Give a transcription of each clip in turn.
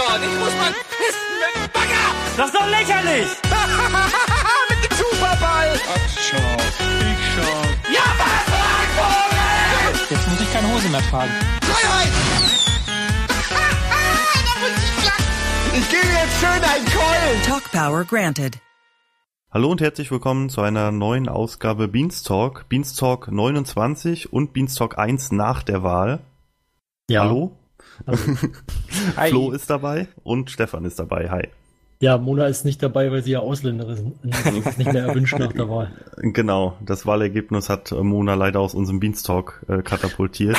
dort. Ich muss mal pissen mit dem Bagger. Das ist doch lächerlich! mit dem Superball. Ach, schau. Ich schau. Ja, was, Vogel? Jetzt muss ich keine Hose mehr tragen. Freiheit. ich gebe jetzt schön einen Keulen. Talk Power granted. Hallo und herzlich willkommen zu einer neuen Ausgabe Beanstalk, Beanstalk 29 und Beanstalk 1 nach der Wahl. Ja. Hallo? Hi. Flo ist dabei und Stefan ist dabei. Hi. Ja, Mona ist nicht dabei, weil sie ja Ausländerin ist. Das ist nicht mehr erwünscht nach der Wahl. Genau, das Wahlergebnis hat äh, Mona leider aus unserem Beanstalk äh, katapultiert.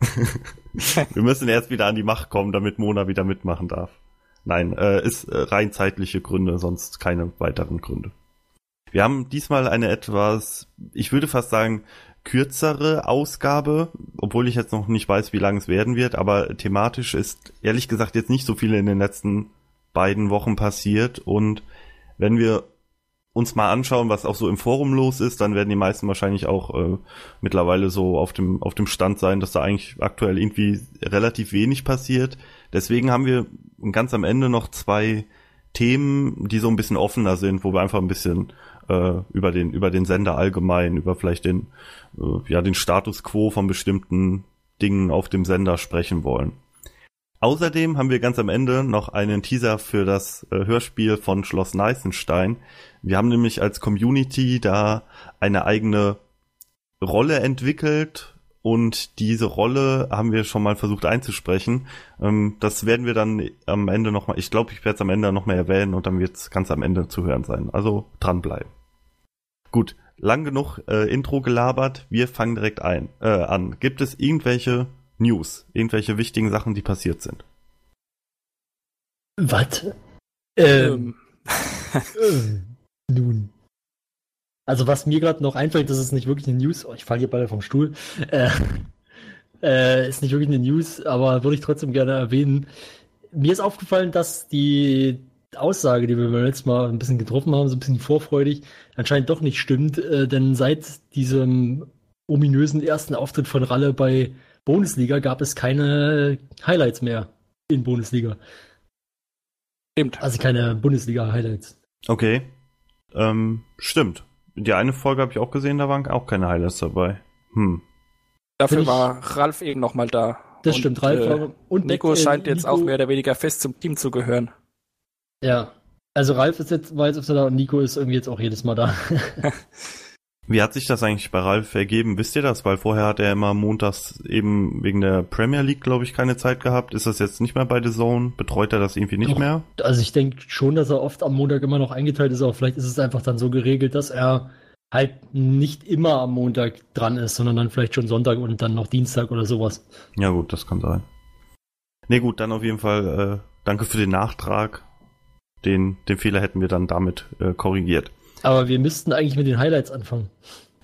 Wir müssen erst wieder an die Macht kommen, damit Mona wieder mitmachen darf. Nein, äh, ist äh, rein zeitliche Gründe, sonst keine weiteren Gründe. Wir haben diesmal eine etwas, ich würde fast sagen, kürzere Ausgabe, obwohl ich jetzt noch nicht weiß, wie lang es werden wird, aber thematisch ist ehrlich gesagt jetzt nicht so viel in den letzten beiden Wochen passiert und wenn wir uns mal anschauen, was auch so im Forum los ist, dann werden die meisten wahrscheinlich auch äh, mittlerweile so auf dem auf dem Stand sein, dass da eigentlich aktuell irgendwie relativ wenig passiert. Deswegen haben wir ganz am Ende noch zwei Themen, die so ein bisschen offener sind, wo wir einfach ein bisschen äh, über den über den Sender allgemein, über vielleicht den äh, ja den Status quo von bestimmten Dingen auf dem Sender sprechen wollen. Außerdem haben wir ganz am Ende noch einen Teaser für das äh, Hörspiel von Schloss Neißenstein. Wir haben nämlich als Community da eine eigene Rolle entwickelt und diese Rolle haben wir schon mal versucht einzusprechen. Ähm, das werden wir dann am Ende nochmal, ich glaube, ich werde es am Ende nochmal erwähnen und dann wird es ganz am Ende zu hören sein. Also dranbleiben. Gut, lang genug äh, Intro gelabert, wir fangen direkt ein, äh, an. Gibt es irgendwelche News, irgendwelche wichtigen Sachen, die passiert sind? Was? Ähm, ähm, nun. Also was mir gerade noch einfällt, das ist nicht wirklich eine News. Oh, ich falle hier beide vom Stuhl. Äh, äh, ist nicht wirklich eine News, aber würde ich trotzdem gerne erwähnen. Mir ist aufgefallen, dass die Aussage, die wir beim letzten Mal ein bisschen getroffen haben, so ein bisschen vorfreudig, anscheinend doch nicht stimmt. Äh, denn seit diesem ominösen ersten Auftritt von Ralle bei Bundesliga gab es keine Highlights mehr in Bundesliga. Stimmt. Also keine Bundesliga-Highlights. Okay. Ähm, stimmt. Die eine Folge habe ich auch gesehen, da waren auch keine Highlights dabei. Hm. Dafür ich- war Ralf eben nochmal da. Das Und, stimmt, Ralf äh, war- und Nico äh, scheint jetzt Nico- auch mehr oder weniger fest zum Team zu gehören. Ja. Also Ralf ist jetzt, war jetzt öfter da und Nico ist irgendwie jetzt auch jedes Mal da. Wie hat sich das eigentlich bei Ralf ergeben? Wisst ihr das? Weil vorher hat er immer montags eben wegen der Premier League, glaube ich, keine Zeit gehabt. Ist das jetzt nicht mehr bei The Zone? Betreut er das irgendwie nicht Doch. mehr? Also ich denke schon, dass er oft am Montag immer noch eingeteilt ist, aber vielleicht ist es einfach dann so geregelt, dass er halt nicht immer am Montag dran ist, sondern dann vielleicht schon Sonntag und dann noch Dienstag oder sowas. Ja gut, das kann sein. Nee gut, dann auf jeden Fall äh, danke für den Nachtrag. Den, den Fehler hätten wir dann damit äh, korrigiert. Aber wir müssten eigentlich mit den Highlights anfangen.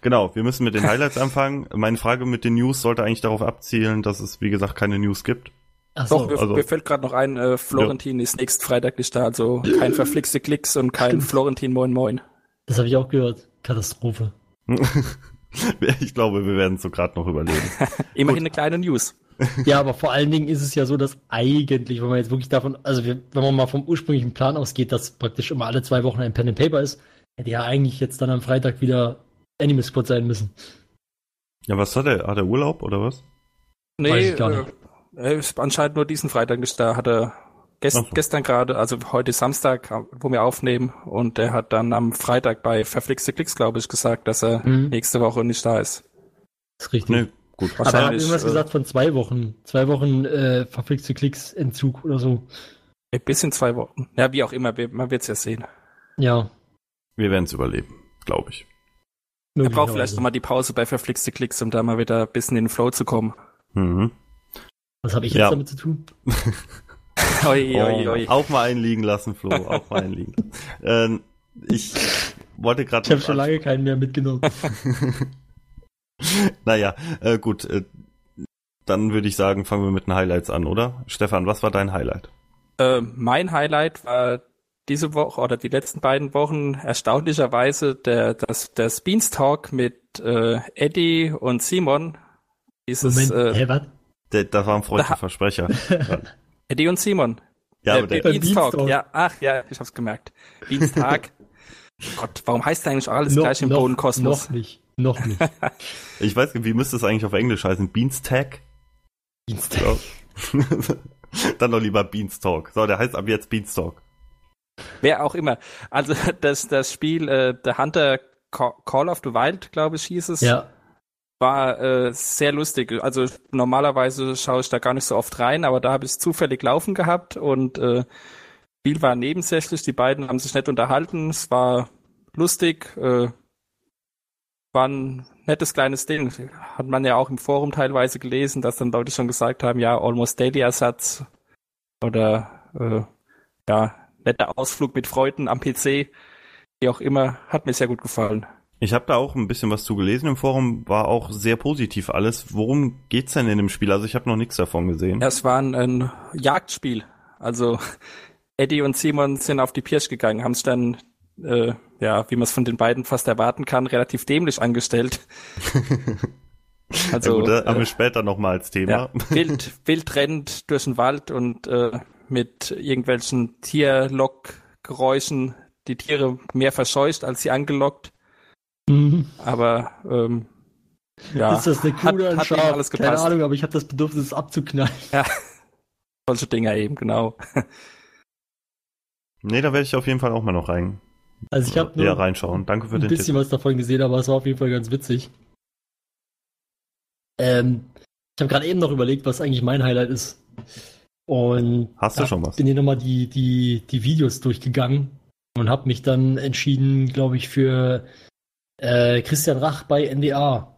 Genau, wir müssen mit den Highlights anfangen. Meine Frage mit den News sollte eigentlich darauf abzielen, dass es, wie gesagt, keine News gibt. Ach so. Doch, mir, also- mir fällt gerade noch ein, äh, Florentin ist nächsten Freitag nicht da, also kein verflixte Klicks und kein Stimmt. Florentin Moin Moin. Das habe ich auch gehört. Katastrophe. ich glaube, wir werden es so gerade noch überleben. Immerhin Gut. eine kleine News. Ja, aber vor allen Dingen ist es ja so, dass eigentlich, wenn man jetzt wirklich davon, also wenn man mal vom ursprünglichen Plan ausgeht, dass praktisch immer alle zwei Wochen ein Pen and Paper ist, hätte ja eigentlich jetzt dann am Freitag wieder Anime Squad sein müssen. Ja, was hat er? Hat er Urlaub oder was? Nee, Weiß ich gar äh, nicht. er ist anscheinend nur diesen Freitag nicht da. Hat er gest so. gestern gerade, also heute Samstag, wo wir aufnehmen, und er hat dann am Freitag bei Verflixte Klicks, glaube ich, gesagt, dass er Mhm. nächste Woche nicht da ist. Das ist richtig. Nee, gut. aber er hat wahrscheinlich, irgendwas äh, gesagt von zwei Wochen. Zwei Wochen äh, verflixte Klicks Entzug oder so. Ein bisschen zwei Wochen. Ja, wie auch immer, man wird's ja sehen. Ja. Wir werden es überleben, glaube ich. Er braucht vielleicht nochmal die Pause bei Verflixte Klicks, um da mal wieder ein bisschen in den Flow zu kommen. Mhm. Was habe ich jetzt Ja. damit zu tun? Oi, oi, Oh, oi. Auch mal einliegen lassen, Flo. Auch mal einliegen. ähm, ich wollte gerade. Ich habe schon lange keinen mehr mitgenommen. Naja, äh, gut. Äh, dann würde ich sagen, fangen wir mit den Highlights an, oder? Stefan, was war dein Highlight? Äh, mein Highlight war diese Woche oder die letzten beiden Wochen erstaunlicherweise der, das, der Beanstalk mit äh, Eddie und Simon. Dieses Moment, äh, hä, was? Der, das war ein Versprecher. Eddie und Simon. Ja, äh, aber der, Beanstalk, Beanstalk. ja, ach ja, ich hab's gemerkt. Dienstag. Gott, warum heißt eigentlich alles noch, gleich im noch, Bodenkosmos? noch nicht. Noch nicht. ich weiß nicht, wie müsste es eigentlich auf Englisch heißen? Beanstag? Dienstag. Ja. Dann doch lieber Beanstalk. So, der heißt ab jetzt Beanstalk. Wer auch immer. Also das, das Spiel äh, The Hunter Ca- Call of the Wild, glaube ich, hieß es, Ja. war äh, sehr lustig. Also normalerweise schaue ich da gar nicht so oft rein, aber da habe ich es zufällig laufen gehabt und äh, Spiel war nebensächlich. Die beiden haben sich nett unterhalten. Es war lustig. Äh, war ein nettes kleines Ding. Hat man ja auch im Forum teilweise gelesen, dass dann Leute schon gesagt haben, ja, Almost Daily Ersatz oder äh, ja, netter Ausflug mit Freunden am PC. Wie auch immer, hat mir sehr gut gefallen. Ich habe da auch ein bisschen was zu gelesen im Forum, war auch sehr positiv alles. Worum geht's denn in dem Spiel? Also ich habe noch nichts davon gesehen. Ja, es war ein, ein Jagdspiel. Also Eddie und Simon sind auf die Pirsch gegangen, haben sich dann, äh, ja, wie man es von den beiden fast erwarten kann, relativ dämlich angestellt. Also, ja, gut, haben äh, wir später nochmal als Thema. ja, wild, wild rennt durch den Wald und äh, mit irgendwelchen Tierlockgeräuschen die Tiere mehr verscheucht als sie angelockt. Mhm. Aber ähm, ja, ist das eine Kuh hat, oder ein Schaf? alles Keine gepasst. Ahnung, aber ich habe das Bedürfnis, es abzuknallen. Solche Dinger eben, genau. Nee, da werde ich auf jeden Fall auch mal noch rein. Also ich habe nur reinschauen. Danke für ein den bisschen Tipp. was davon gesehen, aber es war auf jeden Fall ganz witzig. Ähm, ich habe gerade eben noch überlegt, was eigentlich mein Highlight ist. Und Hast du schon was? bin hier nochmal die, die, die Videos durchgegangen und habe mich dann entschieden, glaube ich, für äh, Christian Rach bei NDA.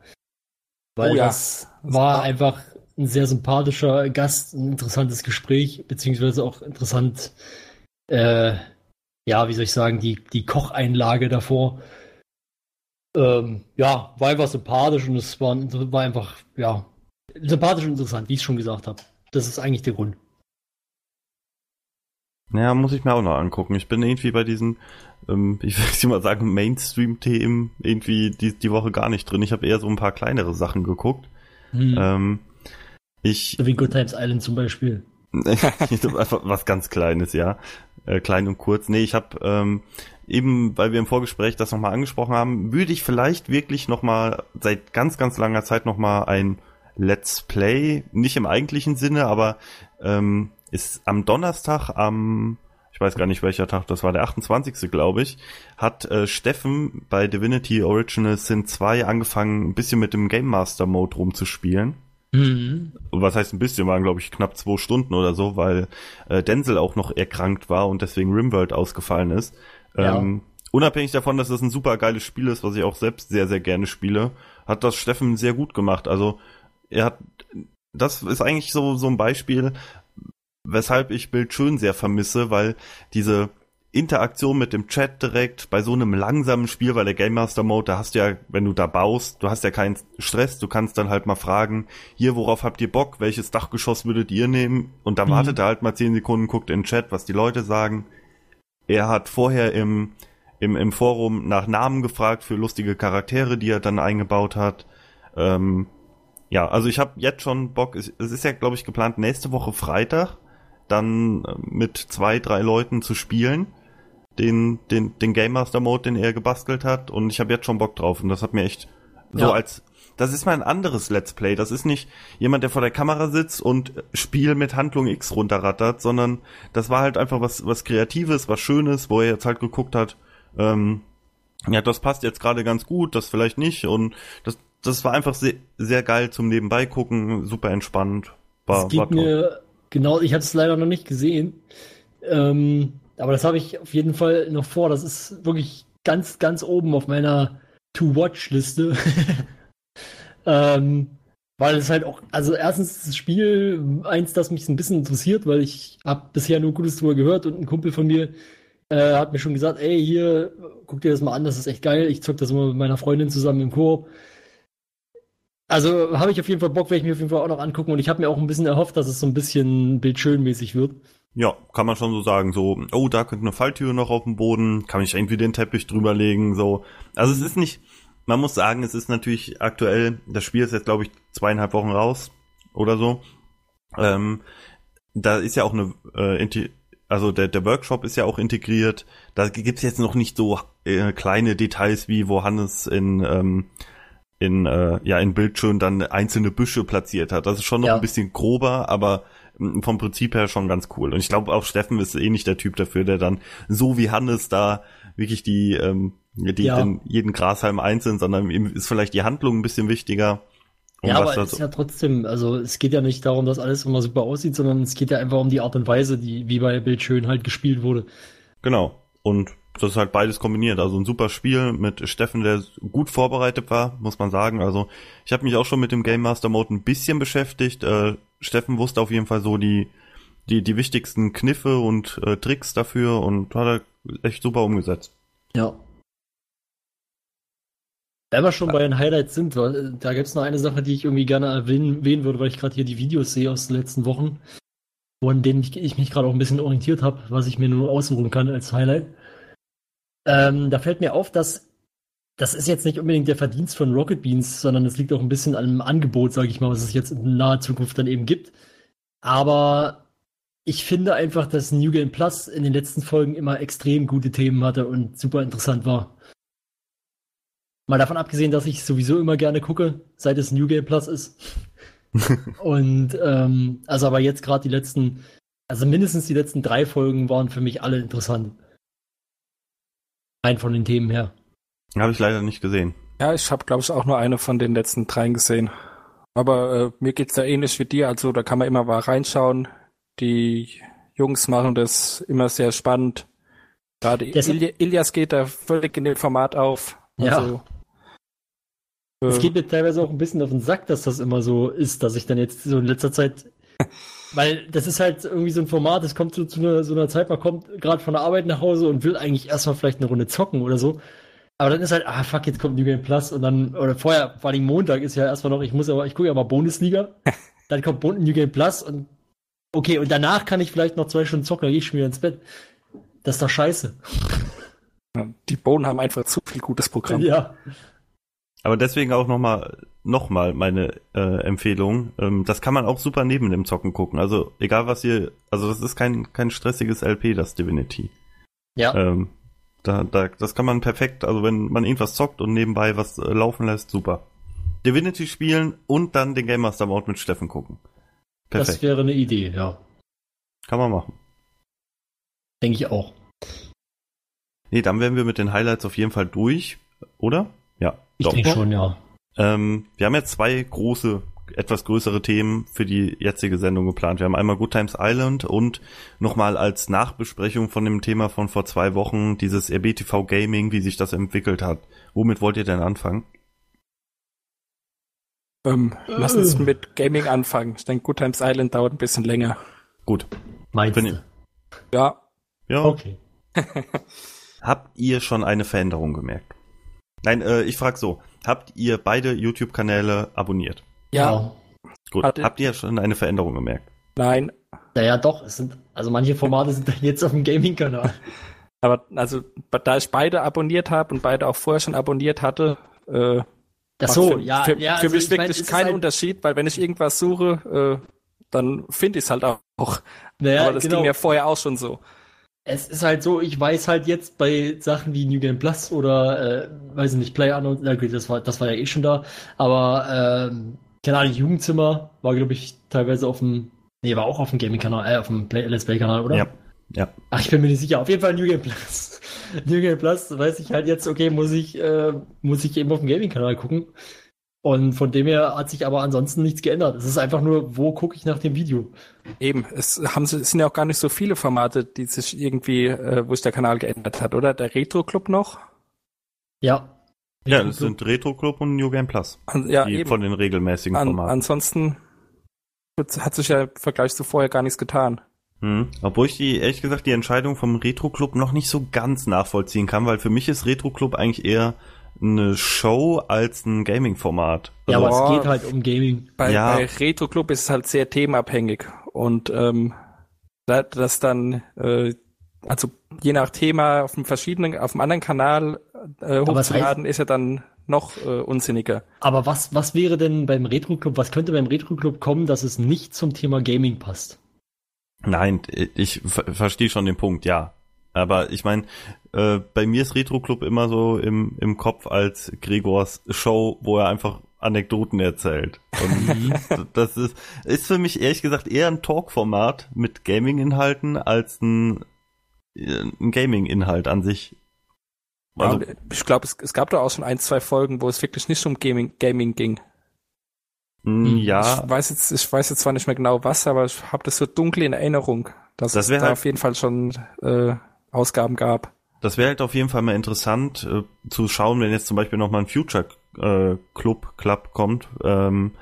Weil Oh ja. das war einfach ein sehr sympathischer Gast, ein interessantes Gespräch, beziehungsweise auch interessant, äh, ja, wie soll ich sagen, die, die Kocheinlage davor. Ähm, ja, war einfach sympathisch und es war, war einfach, ja, sympathisch und interessant, wie ich es schon gesagt habe. Das ist eigentlich der Grund. Ja, muss ich mir auch noch angucken. Ich bin irgendwie bei diesen, ähm, ich will jetzt mal sagen, Mainstream-Themen irgendwie die, die Woche gar nicht drin. Ich habe eher so ein paar kleinere Sachen geguckt. Hm. Ähm, ich, so wie Good Times Island zum Beispiel. einfach was ganz Kleines, ja. Äh, klein und kurz. Nee, ich habe ähm, eben, weil wir im Vorgespräch das nochmal angesprochen haben, würde ich vielleicht wirklich nochmal seit ganz, ganz langer Zeit nochmal ein Let's Play, nicht im eigentlichen Sinne, aber ähm, ist am Donnerstag, am, ich weiß gar nicht welcher Tag, das war der 28. glaube ich, hat äh, Steffen bei Divinity Original Sin 2 angefangen, ein bisschen mit dem Game Master Mode rumzuspielen. Mhm. Was heißt ein bisschen, waren glaube ich knapp zwei Stunden oder so, weil äh, Denzel auch noch erkrankt war und deswegen Rimworld ausgefallen ist. Ja. Ähm, unabhängig davon, dass das ein super geiles Spiel ist, was ich auch selbst sehr, sehr gerne spiele, hat das Steffen sehr gut gemacht. Also er hat, das ist eigentlich so, so ein Beispiel, weshalb ich Bild schön sehr vermisse, weil diese Interaktion mit dem Chat direkt bei so einem langsamen Spiel, weil der Game Master Mode, da hast du ja, wenn du da baust, du hast ja keinen Stress, du kannst dann halt mal fragen, hier, worauf habt ihr Bock, welches Dachgeschoss würdet ihr nehmen? Und dann Mhm. wartet er halt mal zehn Sekunden, guckt in den Chat, was die Leute sagen. Er hat vorher im, im, im Forum nach Namen gefragt für lustige Charaktere, die er dann eingebaut hat. Ähm, ja, also ich habe jetzt schon Bock, es, es ist ja, glaube ich, geplant, nächste Woche Freitag dann äh, mit zwei, drei Leuten zu spielen den, den, den Game Master Mode, den er gebastelt hat. Und ich habe jetzt schon Bock drauf. Und das hat mir echt so Ja. als. Das ist mal ein anderes Let's Play. Das ist nicht jemand, der vor der Kamera sitzt und Spiel mit Handlung X runterrattert, sondern das war halt einfach was, was Kreatives, was Schönes, wo er jetzt halt geguckt hat, ähm, ja, das passt jetzt gerade ganz gut, das vielleicht nicht. Und das, das war einfach sehr, sehr geil zum Nebenbei gucken, super entspannt. War, Es geht war toll. mir genau, ich habe es leider noch nicht gesehen. Ähm, aber das habe ich auf jeden Fall noch vor. Das ist wirklich ganz, ganz oben auf meiner To-Watch-Liste. ähm, weil es halt auch, also erstens das Spiel eins, das mich ein bisschen interessiert, weil ich habe bisher nur Gutes drüber gehört und ein Kumpel von mir äh, hat mir schon gesagt, ey, hier, guck dir das mal an, das ist echt geil. Ich zock das immer mit meiner Freundin zusammen im Koop. Also habe ich auf jeden Fall Bock, werde ich mir auf jeden Fall auch noch angucken und ich habe mir auch ein bisschen erhofft, dass es so ein bisschen bildschönmäßig wird. Ja, kann man schon so sagen, so, oh, da könnte eine Falltür noch auf dem Boden, kann ich irgendwie den Teppich drüberlegen, so. Also es ist nicht, man muss sagen, es ist natürlich aktuell, das Spiel ist jetzt, glaube ich, zweieinhalb Wochen raus oder so. Ähm, da ist ja auch eine äh, also der, der Workshop ist ja auch integriert. Da gibt's jetzt noch nicht so äh, kleine Details wie wo Hannes in ähm, in äh, ja in Bildschirm dann einzelne Büsche platziert hat. Das ist schon noch Ja. ein bisschen grober, aber mm, vom Prinzip her schon ganz cool. Und ich glaube auch Steffen ist eh nicht der Typ dafür, der dann so wie Hannes da wirklich die ähm, die Ja. den, jeden Grashalm einzeln, sondern ihm ist vielleicht die Handlung ein bisschen wichtiger. Ja, aber es ist ja trotzdem, also es geht ja nicht darum, dass alles immer super aussieht, sondern es geht ja einfach um die Art und Weise, die wie bei Bildschön halt gespielt wurde. Genau. Und das ist halt beides kombiniert. Also ein super Spiel mit Steffen, der gut vorbereitet war, muss man sagen. Also ich habe mich auch schon mit dem Game Master Mode ein bisschen beschäftigt. Äh, Steffen wusste auf jeden Fall so die die die wichtigsten Kniffe und äh, Tricks dafür und hat er echt super umgesetzt. Ja. Wenn wir schon bei den Highlights sind, äh, da gibt es noch eine Sache, die ich irgendwie gerne erwähnen, würde, weil ich gerade hier die Videos sehe aus den letzten Wochen, an denen ich, ich mich gerade auch ein bisschen orientiert habe, was ich mir nur aussuchen kann als Highlight. Ähm, da fällt mir auf, dass das ist jetzt nicht unbedingt der Verdienst von Rocket Beans, sondern es liegt auch ein bisschen an dem Angebot, sage ich mal, was es jetzt in naher Zukunft dann eben gibt. Aber ich finde einfach, dass New Game Plus in den letzten Folgen immer extrem gute Themen hatte und super interessant war. Mal davon abgesehen, dass ich sowieso immer gerne gucke, seit es New Game Plus ist. und ähm, also aber jetzt gerade die letzten, also mindestens die letzten drei Folgen waren für mich alle interessant. Rein von den Themen her. Habe ich leider nicht gesehen. Ja, ich habe, glaube ich, auch nur eine von den letzten dreien gesehen. Aber äh, mir geht's da ähnlich wie dir. Also da kann man immer mal reinschauen. Die Jungs machen das immer sehr spannend. Gerade Ili Ilias geht da völlig in dem Format auf. Ja. Also, Es äh, geht mir teilweise auch ein bisschen auf den Sack, dass das immer so ist, dass ich dann jetzt so in letzter Zeit. Weil das ist halt irgendwie so ein Format, es kommt so zu einer, so einer Zeit, man kommt gerade von der Arbeit nach Hause und will eigentlich erstmal vielleicht eine Runde zocken oder so. Aber dann ist halt, ah fuck, jetzt kommt New Game Plus und dann, oder vorher, vor allem Montag ist ja erstmal noch, ich muss aber, ich gucke ja mal Bundesliga, dann kommt New Game Plus und okay, und danach kann ich vielleicht noch zwei Stunden zocken, dann gehe ich schon wieder ins Bett. Das ist doch scheiße. die Bohnen haben einfach zu viel gutes Programm. Ja. Aber deswegen auch nochmal noch mal meine äh, Empfehlung. Ähm, das kann man auch super neben dem Zocken gucken. Also egal was ihr, also das ist kein kein stressiges LP, das Divinity. Ja. Ähm, da, da, das kann man perfekt, also wenn man irgendwas zockt und nebenbei was äh, laufen lässt, super. Divinity spielen und dann den Game Master Mode mit Steffen gucken. das Perfekt. wäre eine Idee, ja. Kann man machen. Denke ich auch. Nee, dann wären wir mit den Highlights auf jeden Fall durch, oder? Ich doch. denke schon, ja. Ähm, wir haben jetzt zwei große, etwas größere Themen für die jetzige Sendung geplant. Wir haben einmal Good Times Island und nochmal als Nachbesprechung von dem Thema von vor zwei Wochen dieses RBTV Gaming, wie sich das entwickelt hat. Womit wollt ihr denn anfangen? Ähm, lass uns mit Gaming anfangen. Ich denke, Good Times Island dauert ein bisschen länger. Gut. Meinst Wenn du? ihr- Ja, Ja. Okay. Habt ihr schon eine Veränderung gemerkt? Nein, äh, ich frage so. Habt ihr beide YouTube-Kanäle abonniert? ja, Gut. Hatte- Habt ihr schon eine Veränderung gemerkt? nein. Naja, doch. Es sind, also manche Formate sind dann jetzt auf dem Gaming-Kanal. Aber also, da ich beide abonniert habe und beide auch vorher schon aboniert hatte, äh, Ach so, für, ja, für, ja. für also mich ich mein, wirklich es ist keinen halt, Unterschied, weil wenn ich irgendwas suche, äh, dann finde ich es halt auch. Naja, Aber das genau. ging mir vorher auch schon so. Es ist halt so, ich weiß halt jetzt bei Sachen wie New Game Plus oder, äh, weiß ich nicht, Play Unknown, na gut, das war, das war ja eh schon da, aber, ähm, keine Ahnung, Jugendzimmer war, glaube ich, teilweise auf dem, nee, war auch auf dem Gaming-Kanal, äh, auf dem Play, Let's Play-Kanal, oder? Ja. Ja. Ach, ich bin mir nicht sicher. Auf jeden Fall New Game Plus. New Game Plus weiß ich halt jetzt, okay, muss ich, äh, muss ich eben auf dem Gaming-Kanal gucken. Und von dem her hat sich aber ansonsten nichts geändert. Es ist einfach nur, wo gucke ich nach dem Video? Eben, es haben es sind ja auch gar nicht so viele Formate, die sich irgendwie, äh, wo sich der Kanal geändert hat, oder? Der Retro Club noch? Ja. Ja, das sind Retro Club und New Game Plus. An, ja, die eben. von den regelmäßigen An, Formaten. ansonsten hat sich ja im Vergleich zu vorher gar nichts getan. Hm. Obwohl ich die, ehrlich gesagt, die Entscheidung vom Retro Club noch nicht so ganz nachvollziehen kann, weil für mich ist Retro Club eigentlich eher eine Show als ein Gaming-Format. Ja, Also, aber es geht halt um Gaming. Bei, Ja. bei Retro Club ist es halt sehr themenabhängig und ähm, da- das dann äh, also je nach Thema auf dem verschiedenen, auf dem anderen Kanal äh, hochzuladen, ist ja dann noch äh, unsinniger. Aber was, was wäre denn beim Retro Club, was könnte beim Retro Club kommen, dass es nicht zum Thema Gaming passt? Nein, ich ver verstehe schon den Punkt, ja. Aber ich meine, äh, bei mir ist Retro Club immer so im, im Kopf als Gregors Show, wo er einfach Anekdoten erzählt. Und das ist, ist für mich ehrlich gesagt eher ein Talk-Format mit Gaming-Inhalten als ein, äh, ein Gaming-Inhalt an sich. Also, ja, ich glaube, es, es gab da auch schon ein, zwei Folgen, wo es wirklich nicht um Gaming, Gaming ging. Hm, ja. Ich weiß jetzt, ich weiß jetzt zwar nicht mehr genau was, aber ich habe das so dunkel in Erinnerung, dass das es da halt, auf jeden Fall schon äh, Ausgaben gab. Das wäre halt auf jeden Fall mal interessant äh, zu schauen, wenn jetzt zum Beispiel nochmal ein Future äh, Club Club kommt, ähm,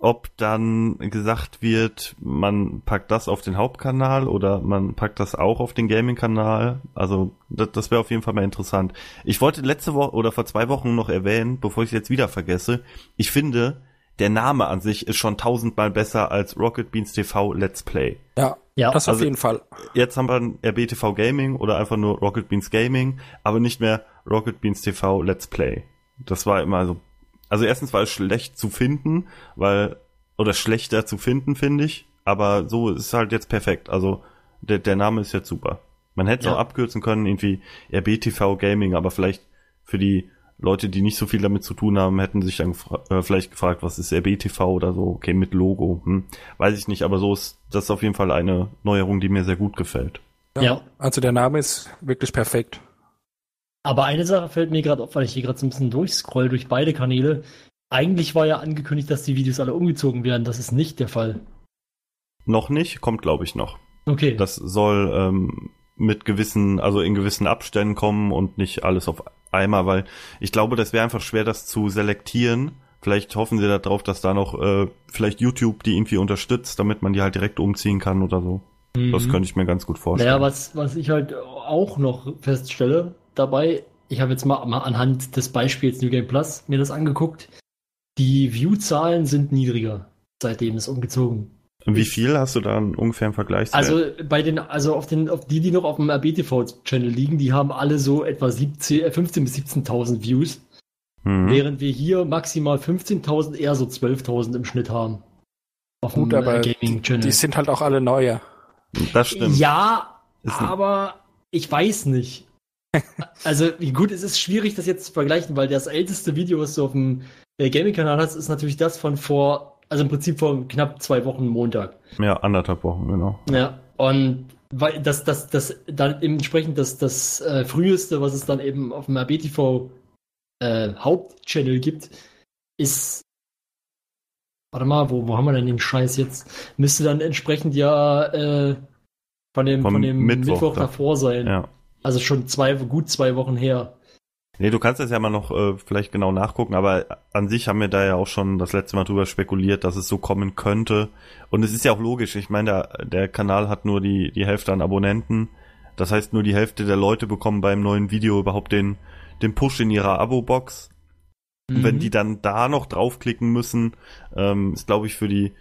ob dann gesagt wird, man packt das auf den Hauptkanal oder man packt das auch auf den Gaming-Kanal. Also das, das wäre auf jeden Fall mal interessant. Ich wollte letzte Woche oder vor zwei Wochen noch erwähnen, bevor ich es jetzt wieder vergesse, ich finde, der Name an sich ist schon tausendmal besser als Rocket Beans TV Let's Play. Ja, ja. das also, auf jeden Fall. Jetzt haben wir ein RBTV Gaming oder einfach nur Rocket Beans Gaming, aber nicht mehr Rocket Beans TV Let's Play. Das war immer so. Also erstens war es schlecht zu finden, weil, oder schlechter zu finden, finde ich. Aber so ist halt jetzt perfekt. Also der, der Name ist jetzt super. Man hätte es ja. auch abkürzen können, irgendwie RBTV Gaming, aber vielleicht für die Leute, die nicht so viel damit zu tun haben, hätten sich dann äh, vielleicht gefragt, was ist RBTV oder so, okay, mit Logo, hm. weiß ich nicht, aber so ist das auf jeden Fall eine Neuerung, die mir sehr gut gefällt. Ja, ja. also der Name ist wirklich perfekt. Aber eine Sache fällt mir gerade auf, weil ich hier gerade so ein bisschen durchscroll durch beide Kanäle. Eigentlich war ja angekündigt, dass die Videos alle umgezogen werden. Das ist nicht der Fall. Noch nicht, kommt glaube ich noch. Okay. Das soll ähm, mit gewissen, also in gewissen Abständen kommen und nicht alles auf einmal, weil ich glaube, das wäre einfach schwer, das zu selektieren. Vielleicht hoffen sie darauf, dass da noch äh, vielleicht YouTube die irgendwie unterstützt, damit man die halt direkt umziehen kann oder so. Mhm. Das könnte ich mir ganz gut vorstellen. Naja, was, was ich halt auch noch feststelle dabei, ich habe jetzt mal, mal anhand des Beispiels New Game Plus mir das angeguckt. Die View-Zahlen sind niedriger, seitdem es umgezogen wie viel hast du da ungefähr im Vergleich? Also bei den, also auf den, auf die, die noch auf dem RBTV-Channel liegen, die haben alle so etwa 17, 15 äh, bis 17.000 Views. Mhm. Während wir hier maximal 15.000, eher so 12.000 im Schnitt haben. Auf Gut, dem aber Gaming-Channel. Die sind halt auch alle neue. Das stimmt. Ja, aber ich weiß nicht. also, wie gut, es ist schwierig, das jetzt zu vergleichen, weil das älteste Video, was du auf dem äh, Gaming-Kanal hast, ist natürlich das von vor also im Prinzip vor knapp zwei Wochen Montag. Ja, anderthalb Wochen, genau. Ja, und weil das, das, das, dann entsprechend das, das äh, früheste, was es dann eben auf dem RBTV äh, Hauptchannel gibt, ist. Warte mal, wo, wo haben wir denn den Scheiß jetzt? Müsste dann entsprechend ja äh, von dem, von dem Mittwoch, Mittwoch davor sein. Ja. Also schon zwei, gut zwei Wochen her. Nee, du kannst das ja mal noch äh, vielleicht genau nachgucken, aber an sich haben wir da ja auch schon das letzte Mal drüber spekuliert, dass es so kommen könnte. Und es ist ja auch logisch. Ich meine, der, der Kanal hat nur die, die Hälfte an Abonnenten. Das heißt, nur die Hälfte der Leute bekommen beim neuen Video überhaupt den, den Push in ihrer Abo-Box. Mhm. Und wenn die dann da noch draufklicken müssen, ähm, ist, glaube ich, für die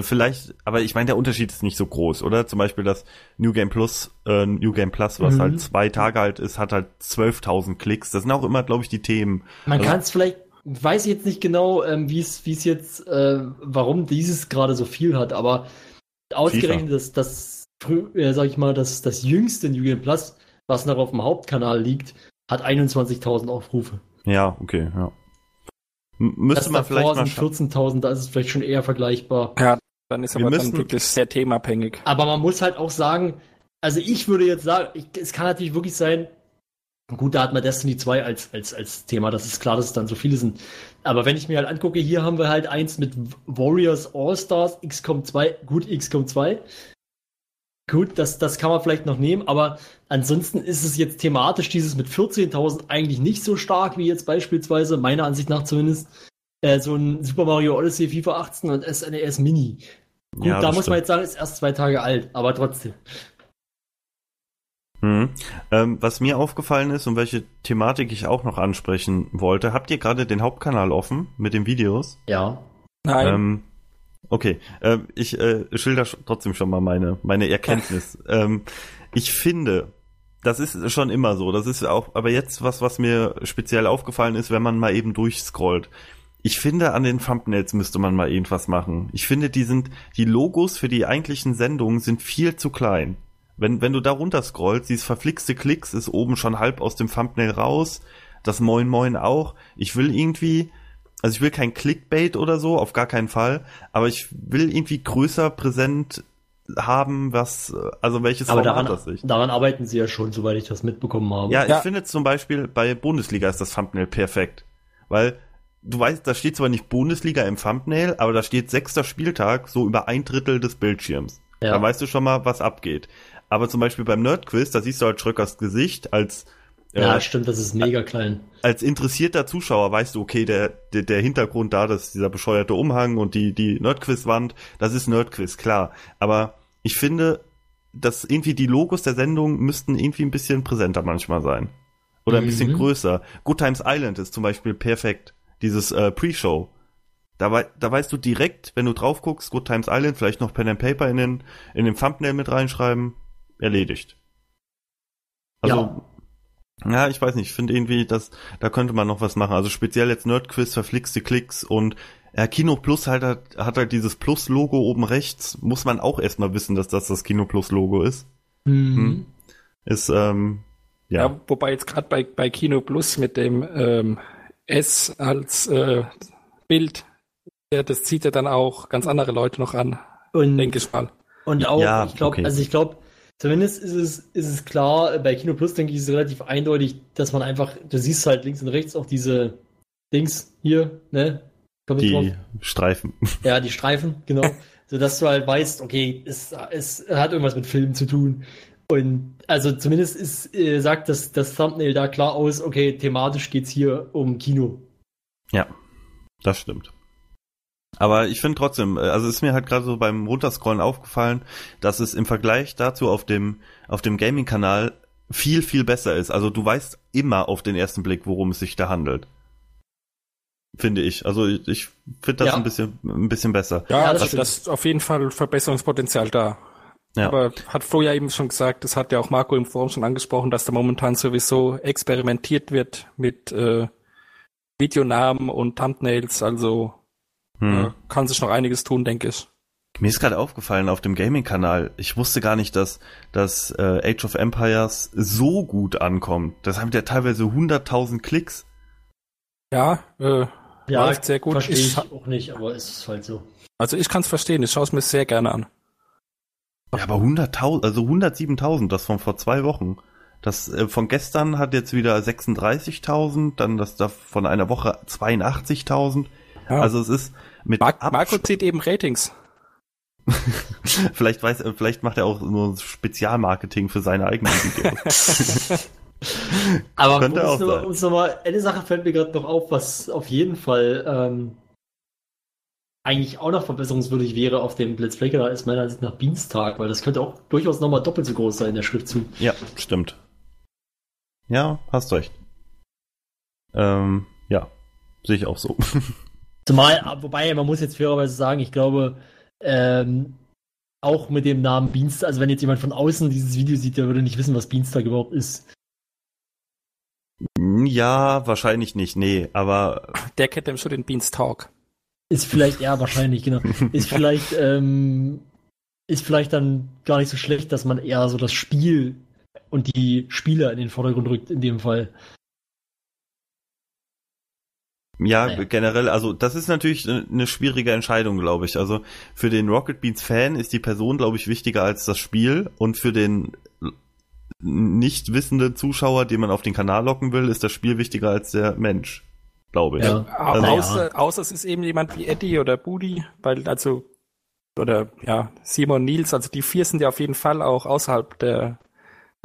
Vielleicht, aber ich meine, der Unterschied ist nicht so groß, oder? Zum Beispiel das New Game Plus, äh, New Game Plus, was mhm. halt zwei Tage alt ist, hat halt 12.000 Klicks. Das sind auch immer, glaube ich, die Themen. Man also, kann es vielleicht, weiß ich jetzt nicht genau, ähm, wie es, wie es jetzt, äh, warum dieses gerade so viel hat, aber ausgerechnet das, das, äh, sag ich mal, das, das jüngste New Game Plus, was noch auf dem Hauptkanal liegt, hat 21.000 Aufrufe. Ja, okay, ja. Müsste das man vielleicht mal 14.000, da ist es vielleicht schon eher vergleichbar. Ja, dann ist wir aber müssen, dann wirklich sehr themabhängig. Aber man muss halt auch sagen, also ich würde jetzt sagen, ich, es kann natürlich wirklich sein, gut, da hat man Destiny 2 als, als, als Thema, das ist klar, dass es dann so viele sind. Aber wenn ich mir halt angucke, hier haben wir halt eins mit Warriors All-Stars, XCOM 2, gut, XCOM 2. Gut, das, das kann man vielleicht noch nehmen, aber ansonsten ist es jetzt thematisch dieses mit 14.000 eigentlich nicht so stark wie jetzt beispielsweise, meiner Ansicht nach zumindest, äh, so ein Super Mario Odyssey, FIFA 18 und SNES Mini. Gut, ja, da muss stimmt. man jetzt sagen, ist erst zwei Tage alt, aber trotzdem. Hm. Ähm, was mir aufgefallen ist und welche Thematik ich auch noch ansprechen wollte, habt ihr gerade den Hauptkanal offen mit den Videos? Ja. Nein. Ähm, okay, äh, ich äh, schilder trotzdem schon mal meine, meine Erkenntnis. ähm, ich finde, das ist schon immer so. Das ist auch, aber jetzt was, was mir speziell aufgefallen ist, wenn man mal eben durchscrollt ich finde, an den Thumbnails müsste man mal irgendwas machen. Ich finde, die sind, die Logos für die eigentlichen Sendungen sind viel zu klein. Wenn, wenn du da runter scrollst, dieses verflixte Klicks ist oben schon halb aus dem Thumbnail raus. Das Moin Moin auch. Ich will irgendwie, also ich will kein Clickbait oder so, auf gar keinen Fall, aber ich will irgendwie größer präsent haben, was, also welches Aber Format daran, das ist. daran arbeiten sie ja schon, soweit ich das mitbekommen habe. Ja, Ja. ich finde zum Beispiel bei Bundesliga ist das Thumbnail perfekt. Weil du weißt, da steht zwar nicht Bundesliga im Thumbnail, aber da steht sechster Spieltag so über ein Drittel des Bildschirms. Ja. Da weißt du schon mal, was abgeht. Aber zum Beispiel beim Nerdquiz, da siehst du halt Schröckers Gesicht als Ja, äh, stimmt, das ist mega klein. als interessierter Zuschauer weißt du, okay, der, der, der Hintergrund da, das ist dieser bescheuerte Umhang und die, die Nerdquiz-Wand, das ist Nerdquiz, klar. Aber ich finde, dass irgendwie die Logos der Sendung müssten irgendwie ein bisschen präsenter manchmal sein. Oder ein bisschen Mhm. größer. Good Times Island ist zum Beispiel perfekt. Dieses äh, Pre-Show. Da, wei da weißt du direkt, wenn du drauf guckst, Good Times Island, vielleicht noch Pen and Paper in den, in den Thumbnail mit reinschreiben, erledigt. Also, ja, ich weiß nicht, ich finde irgendwie, dass da könnte man noch was machen. Also speziell jetzt Nerdquiz, verflixte Klicks und ja, Kino Plus halt hat, hat halt dieses Plus-Logo oben rechts. Muss man auch erstmal wissen, dass das das Kino Plus-Logo ist. Mhm. Ist, ähm, Ja, ja. wobei jetzt gerade bei, bei Kino Plus mit dem ähm, S als äh, Bild, ja, das zieht ja dann auch ganz andere Leute noch an, Und, denke ich mal. und auch, Ja, ich glaube, okay. also ich glaube, zumindest ist es, ist es klar, bei Kino Plus denke ich, ist es relativ eindeutig, dass man einfach, du siehst halt links und rechts auch diese Dings hier, ne? Ich drauf? Die Streifen. Ja, die Streifen, genau. so dass du halt weißt, okay, es, es hat irgendwas mit Filmen zu tun. Und also zumindest ist, äh, sagt das, das Thumbnail da klar aus, okay, thematisch geht's hier um Kino. Ja, das stimmt. Aber ich finde trotzdem, äh, also ist mir halt gerade so beim Runterscrollen aufgefallen, dass es im Vergleich dazu auf dem, auf dem Gaming-Kanal viel, viel besser ist. Also du weißt immer auf den ersten Blick, worum es sich da handelt. Finde ich. Also ich, ich finde das Ja. ein bisschen, ein bisschen besser. Ja, Ja, das das ist auf jeden Fall Verbesserungspotenzial da. Ja. Aber hat Flo ja eben schon gesagt, das hat ja auch Marco im Forum schon angesprochen, dass da momentan sowieso experimentiert wird mit äh, Videonamen und Thumbnails, also Hm. kann sich noch einiges tun, denke ich. Mir ist gerade aufgefallen auf dem Gaming-Kanal, ich wusste gar nicht, dass, dass äh, Age of Empires so gut ankommt. Das haben ja teilweise 100.000 Klicks. Ja, äh, Ja, läuft sehr gut. Verstehe ich Ich, auch nicht, aber es ist halt so. also ich kann es verstehen, ich schaue es mir sehr gerne an. Ja, aber 100.000, also 107.000, das von vor zwei Wochen. Das äh, von gestern hat jetzt wieder 36.000, dann das da von einer Woche 82.000. Ja. Also es ist mit Mar Abstand- Marco zieht eben Ratings. vielleicht weiß, äh, vielleicht macht er auch nur Spezialmarketing für seine eigenen Videos. Aber Könnte auch uns noch- sein. uns noch mal, eine Sache fällt mir gerade noch auf, was auf jeden Fall ähm, eigentlich auch noch verbesserungswürdig wäre auf dem Let's Play da ist meiner Ansicht nach Dienstag, weil das könnte auch durchaus noch mal doppelt so groß sein, der Schriftzug. ja, stimmt. Ja, hast recht. Ähm, ja, sehe ich auch so. Zumal, wobei, man muss jetzt fairerweise sagen, ich glaube, ähm, auch mit dem Namen Beanstar, also wenn jetzt jemand von außen dieses Video sieht, der würde nicht wissen, was Beanstar überhaupt ist. ja, wahrscheinlich nicht, nee, aber Der kennt dann schon den Beanstalk. Ist vielleicht, ja, wahrscheinlich, genau. Ist vielleicht, ähm, ist vielleicht dann gar nicht so schlecht, dass man eher so das Spiel und die Spieler in den Vordergrund rückt, in dem Fall. Ja, Naja. generell, also das ist natürlich eine schwierige Entscheidung, glaube ich. Also für den Rocket Beans Fan ist die Person, glaube ich, wichtiger als das Spiel und für den nicht wissenden Zuschauer, den man auf den Kanal locken will, ist das Spiel wichtiger als der Mensch, glaube ich. Ja. Also- außer, außer es ist eben jemand wie Eddie oder Budi, weil also oder ja, Simon Nils, also die vier sind ja auf jeden Fall auch außerhalb der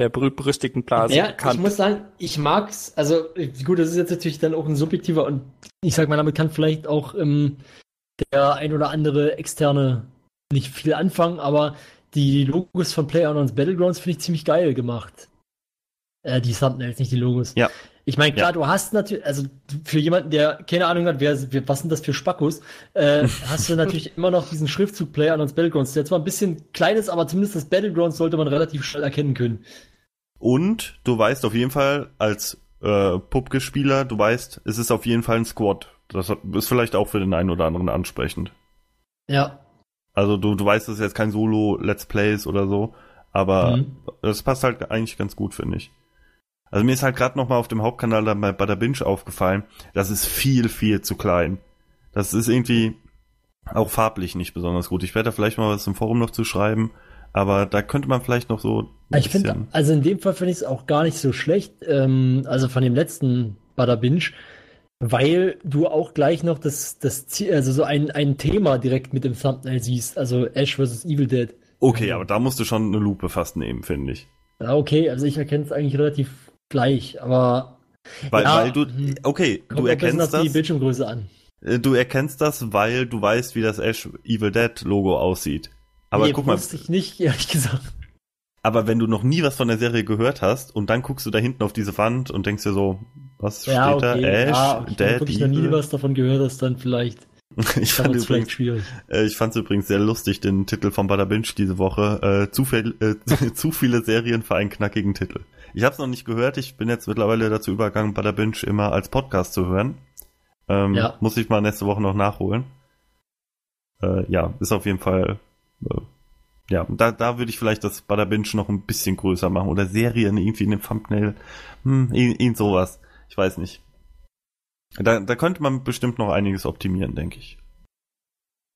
der berühmt-berüchtigten Blase ja, ich bekannt. muss sagen, ich mag's, also gut, das ist jetzt natürlich dann auch ein subjektiver und ich sag mal, damit kann vielleicht auch ähm, der ein oder andere externe nicht viel anfangen, aber die Logos von PlayerUnknown's Battlegrounds finde ich ziemlich geil gemacht. Äh, die Thumbnails, nicht die Logos. Ja. Ich meine, klar, Ja. du hast natürlich, also für jemanden, der keine Ahnung hat, wer, was sind das für Spackos, äh, hast du natürlich immer noch diesen Schriftzug PlayerUnknown's Battlegrounds, der zwar ein bisschen klein ist, aber zumindest das Battlegrounds sollte man relativ schnell erkennen können. Und du weißt auf jeden Fall als äh, Pupke-Spieler, du weißt, es ist auf jeden Fall ein Squad das ist vielleicht auch für den einen oder anderen ansprechend. Ja. Also du, du weißt, das ist jetzt kein Solo-Let's Plays oder so, aber Mhm. das passt halt eigentlich ganz gut, finde ich. Also mir ist halt gerade noch mal auf dem Hauptkanal dann bei, bei der Binge aufgefallen, das ist viel, viel zu klein. Das ist irgendwie auch farblich nicht besonders gut. Ich werde da vielleicht mal was im Forum noch zu schreiben, aber da könnte man vielleicht noch so ein Ich finde, also in dem Fall finde ich es auch gar nicht so schlecht, ähm, also von dem letzten Butter Binge, weil du auch gleich noch das, das Ziel, also so ein, ein Thema direkt mit dem Thumbnail siehst, also Ash vs. Evil Dead. Okay, aber da musst du schon eine Lupe fast nehmen, finde ich. Ja, okay, also ich erkenne es eigentlich relativ gleich, aber Weil, Ja, weil du, hm. okay, du erkennst auf die das, Bildschirmgröße an. äh, du erkennst das, weil du weißt, wie das Ash Evil Dead Logo aussieht. Aber nee, guck mal, ich nicht, ehrlich gesagt. aber wenn du noch nie was von der Serie gehört hast und dann guckst du da hinten auf diese Wand und denkst dir so, was Ja, steht okay, da? Ash, ja, okay, wenn du Dead, noch nie was davon gehört hast, dann vielleicht, Ich fand übrigens, schwierig. äh, ich fand's übrigens sehr lustig, den Titel von Bada Binge diese Woche. Äh, zu, viel, äh, zu viele Serien für einen knackigen Titel. Ich habe es noch nicht gehört. Ich bin jetzt mittlerweile dazu übergegangen, Bada Binge immer als Podcast zu hören. Ähm, Ja. Muss ich mal nächste Woche noch nachholen. Äh, ja, ist auf jeden Fall. Äh, ja, da, da würde ich vielleicht das Bada Binge noch ein bisschen größer machen. Oder Serien irgendwie in dem Thumbnail. Hm, irgend sowas. Ich weiß nicht. Da, da könnte man bestimmt noch einiges optimieren, denke ich.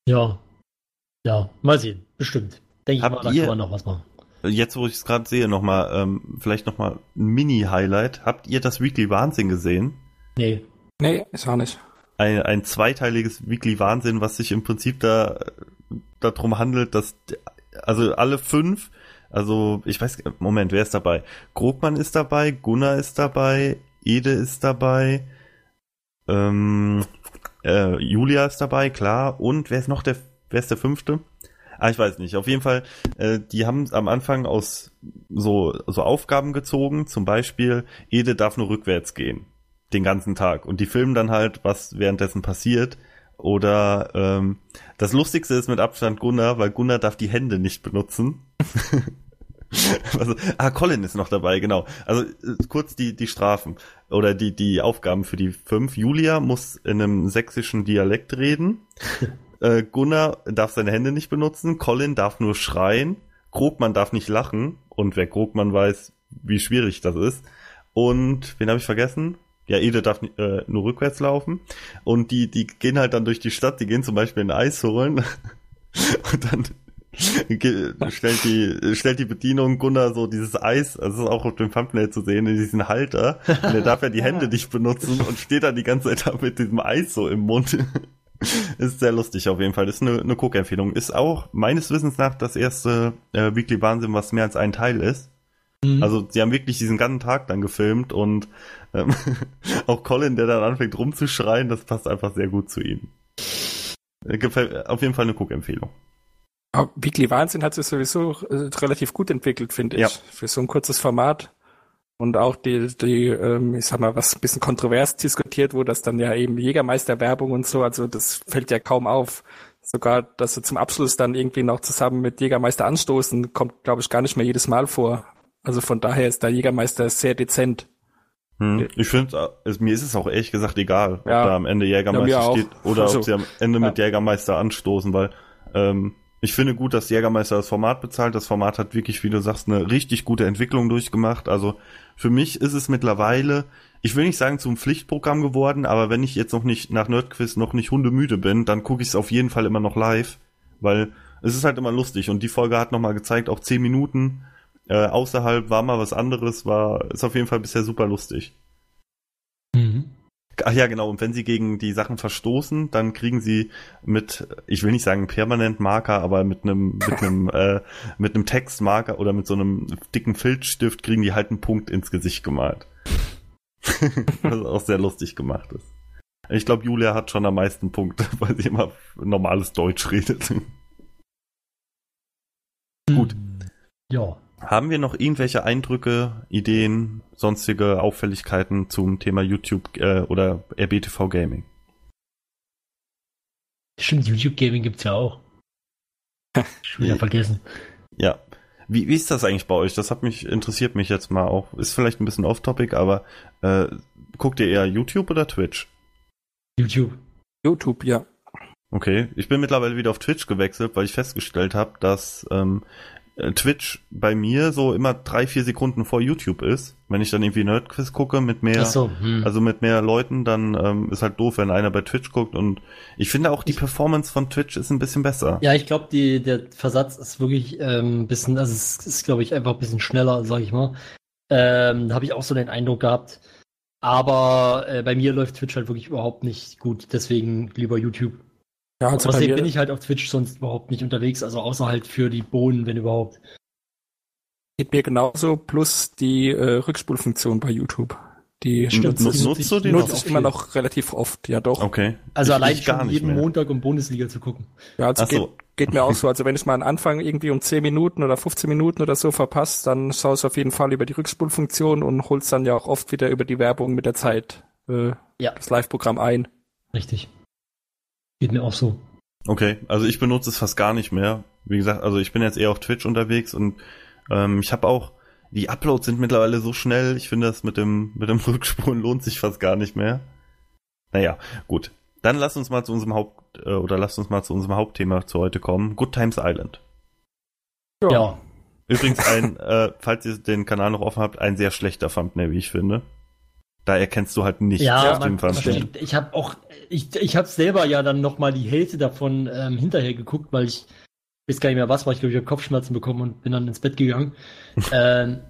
Ja. Ja, mal sehen, bestimmt. Denke ich Habt mal, da ihr- kann man noch was machen. Jetzt, wo ich es gerade sehe, nochmal, ähm, vielleicht nochmal ein Mini-Highlight. Habt ihr das Weekly Wahnsinn gesehen? Nee. Nee, ist auch nicht. Ein, ein zweiteiliges Weekly Wahnsinn, was sich im Prinzip da darum handelt, dass also alle fünf, also ich weiß, Moment, wer ist dabei? Grogmann ist dabei, Gunnar ist dabei, Ede ist dabei, ähm, äh, Julia ist dabei, klar. Und wer ist noch der, wer ist der fünfte? Ah, ich weiß nicht. Auf jeden Fall, äh, die haben am Anfang aus so, so Aufgaben gezogen. Zum Beispiel, Ede darf nur rückwärts gehen. Den ganzen Tag. Und die filmen dann halt, was währenddessen passiert. Oder ähm, das Lustigste ist mit Abstand Gunnar, weil Gunnar darf die Hände nicht benutzen. also, ah, Colin ist noch dabei, genau. Also äh, kurz die, die Strafen oder die, die Aufgaben für die fünf. Julia muss in einem sächsischen Dialekt reden. äh, Gunnar darf seine Hände nicht benutzen. Colin darf nur schreien. Grogmann darf nicht lachen. Und wer Grogmann weiß, wie schwierig das ist. Und wen habe ich vergessen? Ja, Ede darf äh, nur rückwärts laufen. Und die, die gehen halt dann durch die Stadt, die gehen zum Beispiel ein Eis holen. Und dann stellt die, stellt die Bedienung Gunnar so dieses Eis, also das ist auch auf dem Thumbnail zu sehen, in diesen Halter. Und er darf ja die Hände nicht benutzen und steht dann die ganze Zeit da mit diesem Eis so im Mund. Ist sehr lustig auf jeden Fall. Ist eine, eine Guckempfehlung. Ist auch meines Wissens nach das erste äh, Weekly Wahnsinn, was mehr als ein Teil ist. Mhm. Also sie haben wirklich diesen ganzen Tag dann gefilmt und ähm, auch Colin, der dann anfängt rumzuschreien, das passt einfach sehr gut zu ihm. Äh, Gefällt, auf jeden Fall eine Guckempfehlung. Aber Weekly Wahnsinn hat sich sowieso äh, relativ gut entwickelt, finde ich. Ja. Für so ein kurzes Format. Und auch die, die ähm, ich sag mal, was ein bisschen kontrovers diskutiert wurde, dass dann ja eben Jägermeister-Werbung und so, also das fällt ja kaum auf. Sogar, dass sie zum Abschluss dann irgendwie noch zusammen mit Jägermeister anstoßen, kommt, glaube ich, gar nicht mehr jedes Mal vor. Also von daher ist der Jägermeister sehr dezent. Hm. Ich finde, es, mir ist es auch ehrlich gesagt egal, ob Ja. da am Ende Jägermeister Ja, steht oder Also, ob sie am Ende mit. Jägermeister anstoßen, weil ähm, ich finde gut, dass Jägermeister das Format bezahlt. Das Format hat wirklich, wie du sagst, eine richtig gute Entwicklung durchgemacht. Also für mich ist es mittlerweile, ich will nicht sagen zum Pflichtprogramm geworden, aber wenn ich jetzt noch nicht nach Nerdquiz noch nicht hundemüde bin, dann gucke ich es auf jeden Fall immer noch live, weil es ist halt immer lustig und die Folge hat nochmal gezeigt, auch zehn Minuten äh, außerhalb war mal was anderes, war ist auf jeden Fall bisher super lustig. Ach ja, genau. Und wenn sie gegen die Sachen verstoßen, dann kriegen sie mit, ich will nicht sagen permanent Marker, aber mit einem mit einem äh, mit einem Textmarker oder mit so einem dicken Filzstift kriegen die halt einen Punkt ins Gesicht gemalt. Was auch sehr lustig gemacht ist. Ich glaube, Julia hat schon am meisten Punkte, weil sie immer normales Deutsch redet. Gut. Ja. Haben wir noch irgendwelche Eindrücke, Ideen, sonstige Auffälligkeiten zum Thema YouTube äh, oder RBTV Gaming? Stimmt, YouTube Gaming gibt's ja auch. Schon wieder vergessen. Ja. Wie, wie ist das eigentlich bei euch? Das hat mich, interessiert mich jetzt mal auch. Ist vielleicht ein bisschen off-topic, aber äh, guckt ihr eher YouTube oder Twitch? YouTube. YouTube, ja. Okay, ich bin mittlerweile wieder auf Twitch gewechselt, weil ich festgestellt habe, dass ähm, äh, Twitch bei mir so immer drei, vier Sekunden vor YouTube ist. Wenn ich dann irgendwie Nerdquiz gucke mit mehr, so, hm. also mit mehr Leuten, dann ähm, ist halt doof, wenn einer bei Twitch guckt. Und ich finde auch die Performance von Twitch ist ein bisschen besser. Ja, ich glaube, der Versatz ist wirklich ähm, ein bisschen, also es ist, glaube ich, einfach ein bisschen schneller, sag ich mal. Ähm, da habe ich auch so den Eindruck gehabt. Aber äh, bei mir läuft Twitch halt wirklich überhaupt nicht gut, deswegen lieber YouTube. Ja, also Außerdem bin ich halt auf Twitch sonst überhaupt nicht unterwegs, also außer halt für die Bohnen, wenn überhaupt. geht mir genauso, plus die äh, Rückspulfunktion bei YouTube. Die Stimmt, nutze nutzt- ich, nutzt du die nutze ich immer noch relativ oft, ja doch. Okay. Also Ich- allein ich gar schon nicht jeden mehr. Montag um Bundesliga zu gucken. Ja, also geht, so. geht mir auch so. Also wenn ich mal einen Anfang irgendwie um 10 Minuten oder 15 Minuten oder so verpasst, dann schaue ich auf jeden Fall über die Rückspulfunktion und hol's dann ja auch oft wieder über die Werbung mit der Zeit äh, Ja. das Live-Programm ein. Richtig. Geht mir auch so. Okay, also ich benutze es fast gar nicht mehr. Wie gesagt, also ich bin jetzt eher auf Twitch unterwegs und ähm, ich habe auch, die Uploads sind mittlerweile so schnell, ich finde das mit dem, mit dem Rückspulen lohnt sich fast gar nicht mehr. Naja, gut. Dann lass uns mal zu unserem Haupt, äh, oder lass uns mal zu unserem Hauptthema zu heute kommen. Good Times Island. Ja. Übrigens ein, äh, falls ihr den Kanal noch offen habt, ein sehr schlechter Thumbnail, wie ich finde. Da erkennst du halt nicht Ja, auf man, dem ich habe auch, ich, ich habe selber ja dann noch mal die Hälfte davon ähm, hinterher geguckt, weil ich weiß gar nicht mehr was, weil ich glaube ich hab Kopfschmerzen bekommen und bin dann ins Bett gegangen ähm,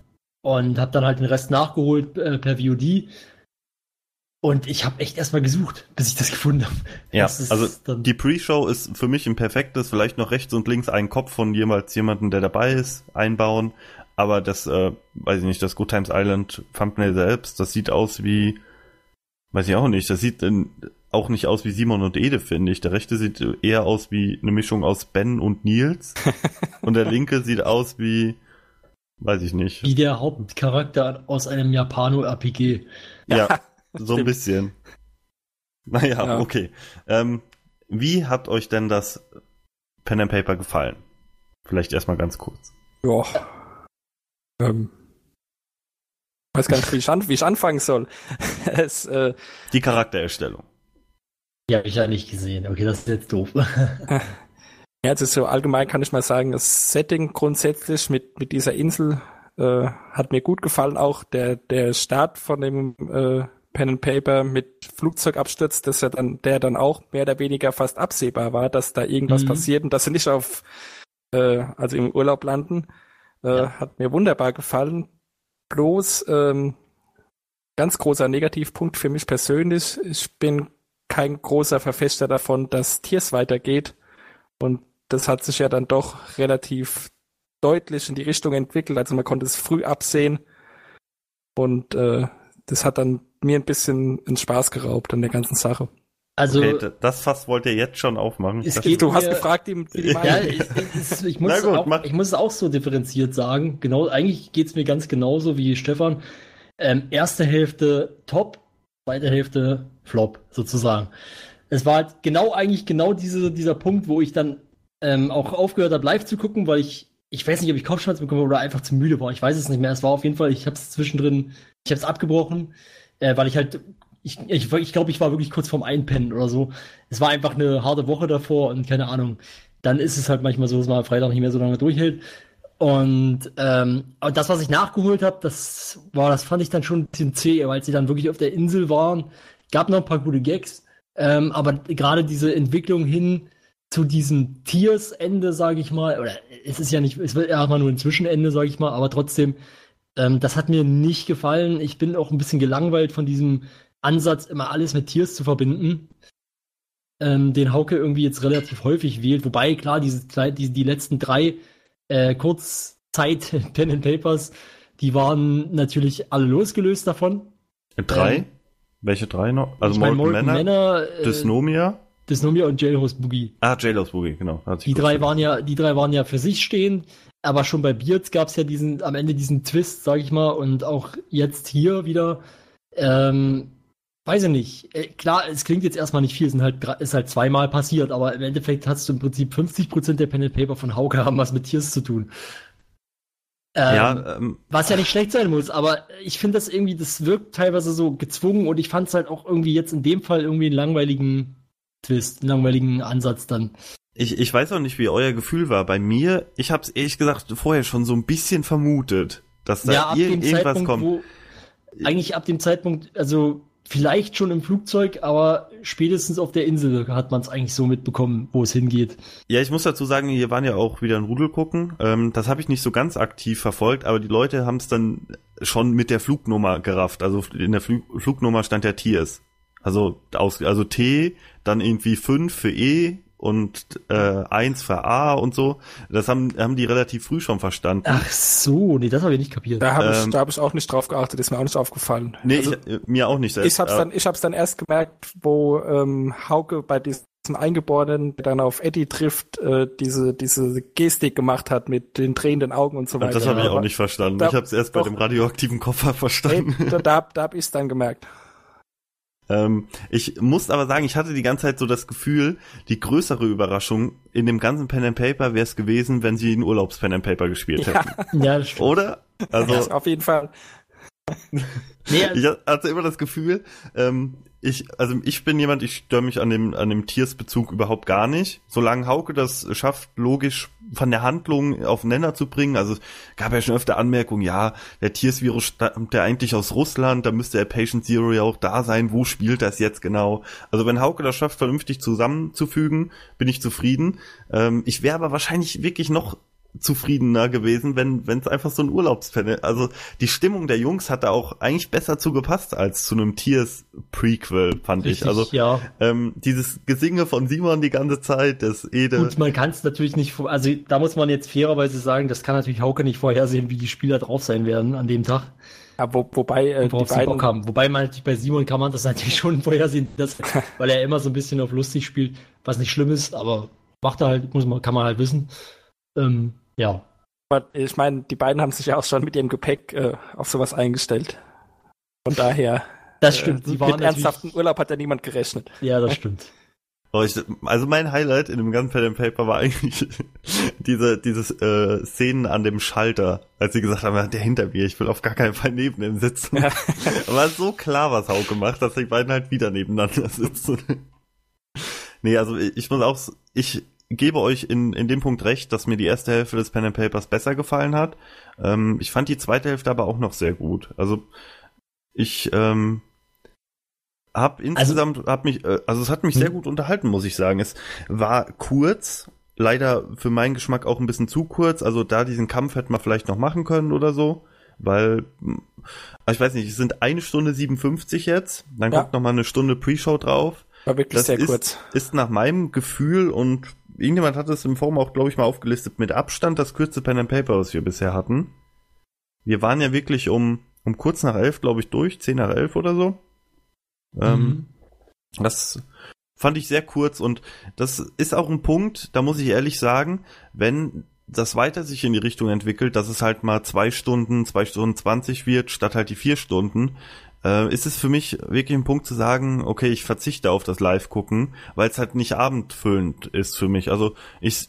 und habe dann halt den Rest nachgeholt äh, per VOD und ich habe echt erstmal gesucht, bis ich das gefunden habe. Ja, also die Pre-Show ist für mich ein perfektes, vielleicht noch rechts und links einen Kopf von jemals jemanden, der dabei ist, einbauen. Aber das, äh, weiß ich nicht, das Good Times Island Thumbnail selbst, das sieht aus wie, weiß ich auch nicht, das sieht in, auch nicht aus wie Simon und Ede, finde ich. Der rechte sieht eher aus wie eine Mischung aus Ben und Nils. und der linke sieht aus wie, weiß ich nicht. Wie der Hauptcharakter aus einem Japano-RPG. Ja, so ein bisschen. Naja, Ja. okay. Ähm, wie hat euch denn das Pen and Paper gefallen? Vielleicht erstmal ganz kurz. Ja. Ähm, weiß gar nicht, wie ich, an, wie ich anfangen soll. es, äh, Die Charaktererstellung. Die habe ich ja nicht gesehen. Okay, das ist jetzt doof. Ja, also so allgemein kann ich mal sagen, das Setting grundsätzlich mit, mit dieser Insel äh, hat mir gut gefallen. Auch der, der Start von dem äh, Pen and Paper mit Flugzeugabsturz, dass er dann, der dann auch mehr oder weniger fast absehbar war, dass da irgendwas Mhm. passiert und dass sie nicht auf, äh, also im Urlaub landen, äh, Ja. hat mir wunderbar gefallen. Bloß ähm, ganz großer Negativpunkt für mich persönlich. Ich bin kein großer Verfechter davon, dass Tiers weitergeht. Und das hat sich ja dann doch relativ deutlich in die Richtung entwickelt. Also man konnte es früh absehen. Und äh, das hat dann mir ein bisschen einen Spaß geraubt an der ganzen Sache. Also, Okay, das Fass wollt ihr jetzt schon aufmachen. Es geht- Du hast mir- gefragt, die, die Ja, Ja, Meinung. ich, ich, muss gut, auch, ich muss es auch so differenziert sagen. Genau, eigentlich geht's mir ganz genauso wie Stefan. Ähm, erste Hälfte top, zweite Hälfte flop, sozusagen. Es war halt genau eigentlich genau diese, dieser Punkt, wo ich dann ähm, auch aufgehört habe, live zu gucken, weil ich, ich weiß nicht, ob ich Kopfschmerzen bekommen oder einfach zu müde war. Ich weiß es nicht mehr. Es war auf jeden Fall, ich habe es zwischendrin, ich habe es abgebrochen, äh, weil ich halt, ich, ich, ich glaube, ich war wirklich kurz vorm Einpennen oder so. Es war einfach eine harte Woche davor und keine Ahnung. Dann ist es halt manchmal so, dass man am Freitag nicht mehr so lange durchhält. Und ähm, aber das, was ich nachgeholt habe, das war, das fand ich dann schon ein bisschen zäh, weil sie dann wirklich auf der Insel waren. Gab noch ein paar gute Gags, ähm, aber gerade diese Entwicklung hin zu diesem Tiers-Ende, sage ich mal, oder es ist ja nicht, es wird erstmal nur ein Zwischenende, sage ich mal, aber trotzdem, ähm, das hat mir nicht gefallen. Ich bin auch ein bisschen gelangweilt von diesem Ansatz, immer alles mit Tiers zu verbinden. Ähm, den Hauke irgendwie jetzt relativ häufig wählt, wobei klar, diese, die, die letzten drei äh, Kurzzeit Pen and Papers, die waren natürlich alle losgelöst davon. Drei? Ähm, Welche drei noch? Also ich mein, Molten Molten Manor, äh, Dysnomia. Dysnomia und Jailhouse Boogie. Ah, Jailhouse Boogie, genau. Die drei waren ja, die drei waren ja für sich stehend, aber schon bei Beards gab es ja diesen, am Ende diesen Twist, sag ich mal, und auch jetzt hier wieder, ähm, weiß ich nicht. Äh, klar, es klingt jetzt erstmal nicht viel, es halt, ist halt zweimal passiert, aber im Endeffekt hast du im Prinzip 50% der Pen and Paper von Hauke haben was mit Tiers zu tun. Ähm, ja, ähm, Was ja nicht schlecht sein muss, aber ich finde das irgendwie, das wirkt teilweise so gezwungen und ich fand es halt auch irgendwie jetzt in dem Fall irgendwie einen langweiligen Twist, einen langweiligen Ansatz dann. ich, ich weiß auch nicht, wie euer Gefühl war. Bei mir, ich habe es ehrlich gesagt vorher schon so ein bisschen vermutet, dass da ja, ir irgendwas Zeitpunkt, kommt. wo, eigentlich ab dem Zeitpunkt, also vielleicht schon im Flugzeug, aber spätestens auf der Insel hat man es eigentlich so mitbekommen, wo es hingeht. Ja, ich muss dazu sagen, hier waren ja auch wieder ein Rudel gucken. Ähm, das habe ich nicht so ganz aktiv verfolgt, aber die Leute haben es dann schon mit der Flugnummer gerafft. Also in der Flug Flugnummer stand ja Tiers. Also aus, also T, dann irgendwie 5 für E und äh, 1 für A und so. Das haben, haben die relativ früh schon verstanden. Ach so, nee, das habe ich nicht kapiert. Da habe ich, Ähm, da hab ich auch nicht drauf geachtet, ist mir auch nicht aufgefallen. nee, also, ich, äh, mir auch nicht. ich hab's Äh, dann, ich hab's dann erst gemerkt, wo ähm, Hauke bei diesem Eingeborenen, der dann auf Eddie trifft, äh, diese, diese Gestik gemacht hat mit den drehenden Augen und so weiter. das habe ich auch nicht verstanden. da- ich habe es erst bei doch. dem radioaktiven Koffer Ey, verstanden. da, da, da hab ich's dann gemerkt. Ähm, ich muss aber sagen, ich hatte die ganze Zeit so das Gefühl, die größere Überraschung in dem ganzen Pen and Paper wäre es gewesen, wenn sie ein Urlaubs-Pen and Paper gespielt Ja. hätten. Ja, das stimmt. Oder? Also, Ja, auf jeden Fall. Nee, ich hatte immer das Gefühl, ähm, ich, also ich bin jemand, ich störe mich an dem, an dem Tiersbezug überhaupt gar nicht. Solange Hauke das schafft, logisch von der Handlung auf Nenner zu bringen. Also gab ja schon öfter Anmerkungen, ja, der Tiersvirus stammt ja eigentlich aus Russland, da müsste der Patient Zero ja auch da sein. Wo spielt das jetzt genau? Also wenn Hauke das schafft, vernünftig zusammenzufügen, bin ich zufrieden. Ähm, ich wäre aber wahrscheinlich wirklich noch zufriedener gewesen, wenn wenn es einfach so ein Urlaubsfan Also die Stimmung der Jungs hat da auch eigentlich besser zugepasst als zu einem Tiers Prequel, fand richtig, ich. Also ja. ähm, dieses Gesinge von Simon die ganze Zeit, das Ede. Gut, man kann es natürlich nicht, also da muss man jetzt fairerweise sagen, das kann natürlich Hauke nicht vorhersehen, wie die Spieler drauf sein werden an dem Tag, Ja, wo, wobei äh, die beiden, Bock haben. Wobei man natürlich bei Simon kann man das natürlich schon vorhersehen, dass, weil er immer so ein bisschen auf lustig spielt, was nicht schlimm ist, aber macht er halt, muss man, kann man halt wissen. Ähm, ja. Aber ich meine, die beiden haben sich ja auch schon mit ihrem Gepäck äh, auf sowas eingestellt. Von daher, Das stimmt. äh, mit ernsthaften Urlaub hat ja niemand gerechnet. Ja, das stimmt. Also mein Highlight in dem ganzen Pen and Paper war eigentlich diese dieses äh, Szenen an dem Schalter, als sie gesagt haben, der hinter mir, ich will auf gar keinen Fall neben ihm sitzen. Ja. war so klar, was Hauke macht, dass die beiden halt wieder nebeneinander sitzen. nee, also ich, muss auch, ich gebe euch in, in dem Punkt recht, dass mir die erste Hälfte des Pen and Papers besser gefallen hat. Ähm, ich fand die zweite Hälfte aber auch noch sehr gut. Also ich ähm, hab insgesamt, hab mich, äh, also es hat mich sehr Hm. gut unterhalten, muss ich sagen. Es war kurz, leider für meinen Geschmack auch ein bisschen zu kurz. Also da diesen Kampf hätte man vielleicht noch machen können oder so, weil mh, ich weiß nicht, es sind eine Stunde 57 jetzt, dann Ja. kommt noch mal eine Stunde Pre-Show drauf. War wirklich Das sehr ist, kurz. ist nach meinem Gefühl und irgendjemand hat es im Forum auch, glaube ich, mal aufgelistet, mit Abstand das kürzeste Pen and Paper, was wir bisher hatten. Wir waren ja wirklich um, um kurz nach elf, glaube ich, durch, zehn nach elf oder so. Ähm, Mhm. das fand ich sehr kurz und das ist auch ein Punkt, da muss ich ehrlich sagen, wenn das weiter sich in die Richtung entwickelt, dass es halt mal zwei Stunden, zwei Stunden zwanzig wird, statt halt die vier Stunden, äh, ist es für mich wirklich ein Punkt zu sagen, okay, ich verzichte auf das Live-Gucken, weil es halt nicht abendfüllend ist für mich. Also ich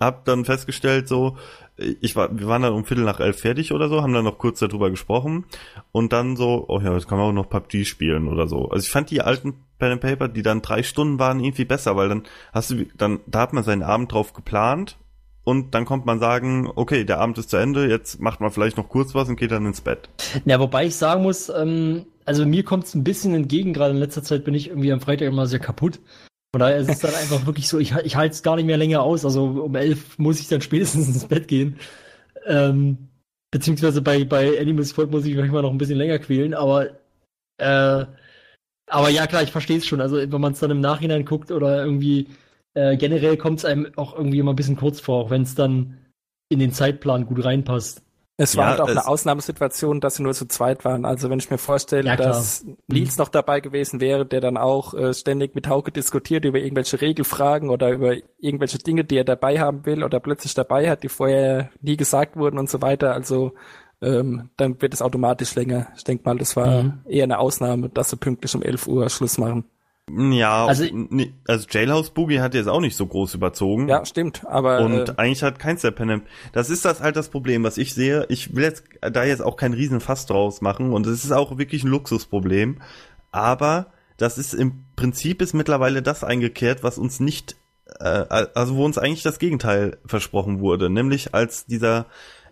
habe dann festgestellt, so, ich war, wir waren dann um Viertel nach elf fertig oder so, haben dann noch kurz darüber gesprochen und dann so, oh ja, jetzt kann man auch noch PUBG spielen oder so. Also ich fand die alten Pen and Paper, die dann drei Stunden waren, irgendwie besser, weil dann hast du, dann, da hat man seinen Abend drauf geplant und dann kommt man sagen, okay, der Abend ist zu Ende, jetzt macht man vielleicht noch kurz was und geht dann ins Bett. Ja, wobei ich sagen muss, ähm, also mir kommt es ein bisschen entgegen, gerade in letzter Zeit bin ich irgendwie am Freitag immer sehr kaputt. Von daher ist es dann einfach wirklich so, ich, ich halte es gar nicht mehr länger aus. Also um elf muss ich dann spätestens ins Bett gehen. Ähm, beziehungsweise bei, bei Animals Fault muss ich manchmal noch ein bisschen länger quälen, aber äh, aber ja klar, ich verstehe es schon. Also wenn man es dann im Nachhinein guckt oder irgendwie äh, generell kommt es einem auch irgendwie immer ein bisschen kurz vor, auch wenn es dann in den Zeitplan gut reinpasst. Es war Ja, halt auch eine Ausnahmesituation, dass sie nur zu zweit waren. Also wenn ich mir vorstelle, Ja, dass Nils noch dabei gewesen wäre, der dann auch äh, ständig mit Hauke diskutiert über irgendwelche Regelfragen oder über irgendwelche Dinge, die er dabei haben will oder plötzlich dabei hat, die vorher nie gesagt wurden und so weiter. Also ähm, dann wird es automatisch länger. Ich denke mal, das war Mhm. eher eine Ausnahme, dass sie pünktlich um 11 Uhr Schluss machen. Ja, Also- also, also Jailhouse Boogie hat jetzt auch nicht so groß überzogen. Ja, stimmt. Aber Und äh, eigentlich hat keins der Pen Das ist das halt das Problem, was ich sehe. Ich will jetzt da jetzt auch keinen riesen Fass draus machen und es ist auch wirklich ein Luxusproblem. Aber das ist im Prinzip ist mittlerweile das eingekehrt, was uns nicht, äh, also wo uns eigentlich das Gegenteil versprochen wurde. Nämlich als dieser,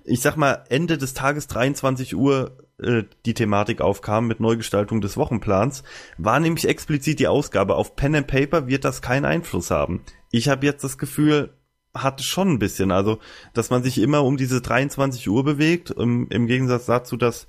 ich sag mal, Ende des Tages 23 Uhr äh, die Thematik aufkam mit Neugestaltung des Wochenplans, war nämlich explizit die Ausgabe. Auf Pen and Paper wird das keinen Einfluss haben. Ich habe jetzt das Gefühl, hat schon ein bisschen, also dass man sich immer um diese 23 Uhr bewegt, im, im Gegensatz dazu, dass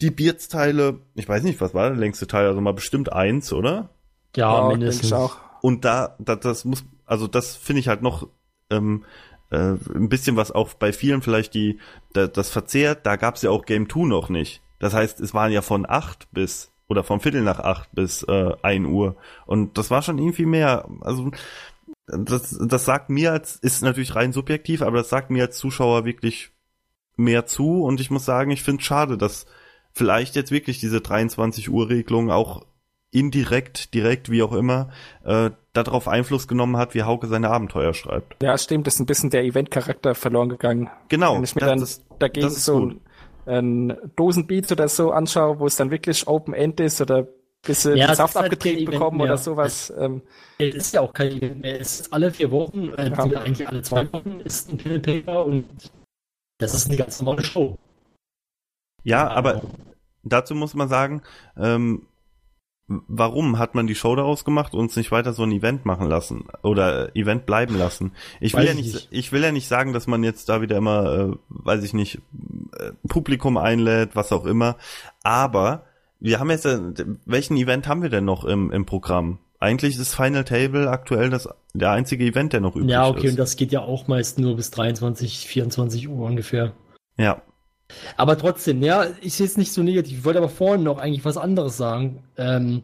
die Bierzteile, ich weiß nicht, was war der längste Teil, also mal bestimmt eins, oder? Ja, ja, mindestens. auch. Und da, da das muss, also das finde ich halt noch ähm, äh, ein bisschen was auch bei vielen vielleicht die da, das verzehrt. Da gab's ja auch Game 2 noch nicht. Das heißt, es waren ja von acht bis oder vom Viertel nach acht bis äh, ein Uhr und das war schon irgendwie mehr. Also das, das sagt mir als ist natürlich rein subjektiv, aber das sagt mir als Zuschauer wirklich mehr zu und ich muss sagen, ich finde schade, dass vielleicht jetzt wirklich diese 23 Uhr Regelung auch indirekt, direkt, wie auch immer, äh, darauf Einfluss genommen hat, wie Hauke seine Abenteuer schreibt. Ja, stimmt, ist ein bisschen der Event-Charakter verloren gegangen. Genau. Wenn ich mir das- dann dagegen so ein, ein Dosenbeat oder so anschaue, wo es dann wirklich Open End ist oder bis sie Ja, Saft halt abgetrieben bekommen oder sowas. Ähm, Es ist ja auch kein Event mehr. Es ist alle vier Wochen, äh, Ja. eigentlich alle zwei Wochen ist ein Pen Paper und das ist eine ganz normale Show. Ja, aber dazu muss man sagen, ähm, warum hat man die Show daraus gemacht und uns nicht weiter so ein Event machen lassen oder äh, Event bleiben lassen? Ich will Weiß ja ich nicht, nicht. ich will ja nicht sagen, dass man jetzt da wieder immer, äh, weiß ich nicht, äh, Publikum einlädt, was auch immer. Aber wir haben jetzt, äh, welchen Event haben wir denn noch im, im Programm? Eigentlich ist Final Table aktuell das der einzige Event, der noch übrig Ja, okay, ist. und das geht ja auch meist nur bis 23, 24 Uhr ungefähr. ja, Aber trotzdem, ja, ich sehe es nicht so negativ. Ich wollte aber vorhin noch eigentlich was anderes sagen. Ähm,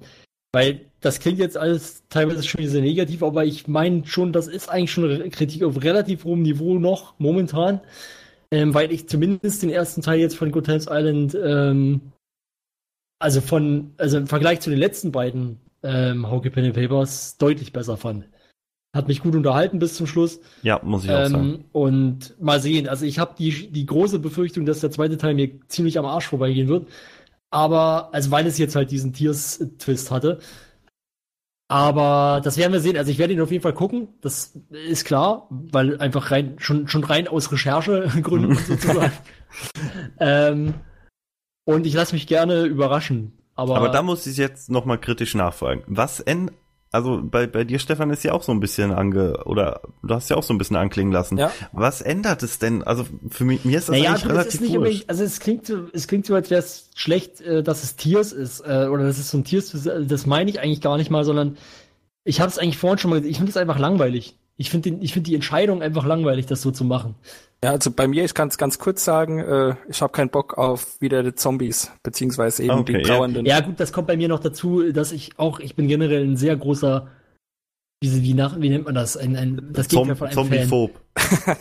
weil das klingt jetzt alles teilweise schon wieder sehr negativ, aber ich meine schon, das ist eigentlich schon Kritik auf relativ hohem Niveau noch momentan. Ähm, weil ich zumindest den ersten Teil jetzt von Good Times Island, ähm, also von, also im Vergleich zu den letzten beiden ähm, Hauke Pen and Papers deutlich besser fand. Hat mich gut unterhalten bis zum Schluss. ja, muss ich auch sagen. Ähm, und mal sehen. Also ich habe die, die große Befürchtung, dass der zweite Teil mir ziemlich am Arsch vorbeigehen wird. Aber, also weil es jetzt halt diesen Tiers-Twist hatte. Aber das werden wir sehen. Also ich werde ihn auf jeden Fall gucken. Das ist klar, weil einfach rein, schon, schon rein aus Recherchegründen sozusagen. ähm, und ich lasse mich gerne überraschen. Aber, Aber da muss ich jetzt nochmal kritisch nachfragen. Was en also bei, bei dir, Stefan, ist ja auch so ein bisschen ange, oder du hast ja auch so ein bisschen anklingen lassen. Ja. Was ändert es denn? Also für mich, mir ist das naja, eigentlich es relativ ist nicht wurscht. unbedingt, also es klingt, so- es klingt so, als wäre es schlecht, äh, dass es Tiers ist, äh, oder dass es so ein Tiers ist, das meine ich eigentlich gar nicht mal, sondern ich habe es eigentlich vorhin schon mal gesagt, ich finde es einfach langweilig. Ich finde finde die Entscheidung einfach langweilig, das so zu machen. ja, also bei mir, ich kann es ganz kurz sagen, äh, ich habe keinen Bock auf wieder die Zombies, beziehungsweise eben Okay, die ja. trauernden. Ja, gut, das kommt bei mir noch dazu, dass ich auch, ich bin generell ein sehr großer, wie, wie, nach, wie nennt man das? Ein, ein, das Gegenteil Zom von einem Fan. Zombiephob.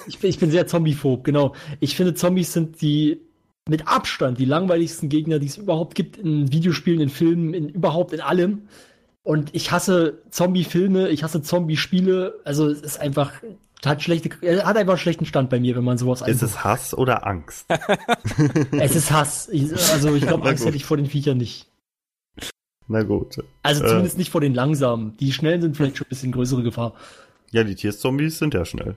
Ich bin, ich bin sehr zombiephob, genau. Ich finde, Zombies sind die mit Abstand die langweiligsten Gegner, die es überhaupt gibt in Videospielen, in Filmen, in überhaupt in allem. Und ich hasse Zombie-Filme, ich hasse Zombie-Spiele. Also es ist einfach, hat schlechte, er hat einfach einen schlechten Stand bei mir, wenn man sowas Ist anguckt. es Hass oder Angst? Es ist Hass. Ich, also ich glaube, Angst hätte ich vor den Viechern nicht. Na gut. Also Äh. zumindest nicht vor den langsamen. Die schnellen sind vielleicht schon ein bisschen größere Gefahr. Ja, die Tierzombies sind ja schnell.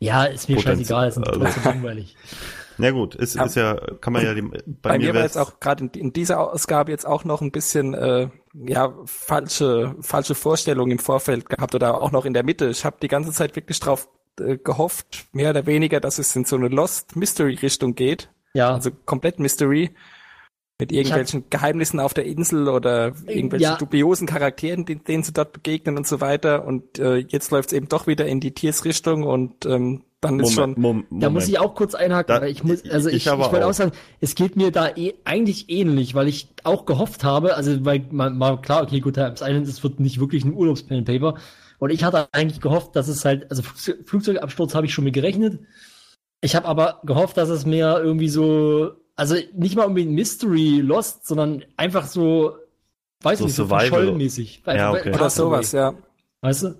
Ja, ist mir Potenzial, scheißegal, ist also. trotzdem langweilig. Na gut, ist, Ja. ist ja, kann man ja die, bei, Bei, mir war wär's- jetzt auch gerade in, in dieser Ausgabe jetzt auch noch ein bisschen äh, ja falsche falsche Vorstellungen im Vorfeld gehabt oder auch noch in der Mitte. Ich habe die ganze Zeit wirklich drauf äh, gehofft, mehr oder weniger, dass es in so eine Lost Mystery Richtung geht, Ja. also komplett Mystery mit irgendwelchen Geheimnissen auf der Insel oder irgendwelchen Ja. dubiosen Charakteren, die, denen sie dort begegnen und so weiter. Und äh, jetzt läuft es eben doch wieder in die Tiers-Richtung und ähm, dann ist schon Moment, Moment, Da muss ich auch kurz einhaken, Da- weil ich muss, also ich ich, ich, wollte auch. auch sagen, es geht mir da eh, eigentlich ähnlich, weil ich auch gehofft habe, also weil man mal klar, okay, gut, Times Island, es wird nicht wirklich ein Urlaubspen Paper. Und ich hatte eigentlich gehofft, dass es halt, also Flugzeug- Flugzeugabsturz habe ich schon mit gerechnet. Ich habe aber gehofft, dass es mehr irgendwie so, also nicht mal unbedingt Mystery Lost, sondern einfach so weiß So nicht, so verschollenmäßig. Ja, okay. Oder sowas, ja. Weißt du?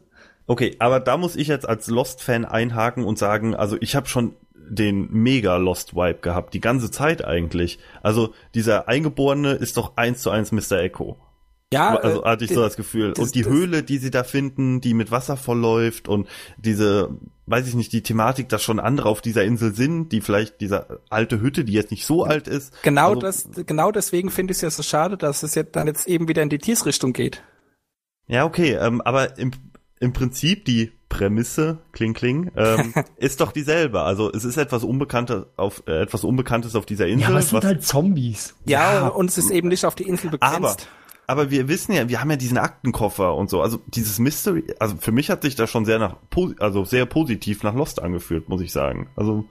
Okay, aber da muss ich jetzt als Lost-Fan einhaken und sagen, also ich habe schon den mega Lost-Vibe gehabt, die ganze Zeit eigentlich. Also dieser Eingeborene ist doch eins zu eins Mr. Echo. Ja, also äh, hatte ich so das Gefühl. das- und die das- Höhle, die sie da finden, die mit Wasser vollläuft und diese, weiß ich nicht, die Thematik, dass schon andere auf dieser Insel sind, die vielleicht diese alte Hütte, die jetzt nicht so alt ist. Genau Also- das, genau deswegen finde ich es ja so schade, dass es jetzt dann jetzt eben wieder in die Tiersrichtung geht. Ja, okay, ähm, aber im, im Prinzip die Prämisse, kling kling, ähm, ist doch dieselbe. Also es ist etwas Unbekanntes auf äh, etwas Unbekanntes auf dieser Insel. Ja, aber es sind was- halt Zombies. Ja, Ja. und es ist eben nicht auf die Insel begrenzt. aber aber wir wissen ja, wir haben ja diesen Aktenkoffer und so. Also dieses Mystery, also für mich hat sich das schon sehr nach, also sehr positiv nach Lost angefühlt, muss ich sagen. Also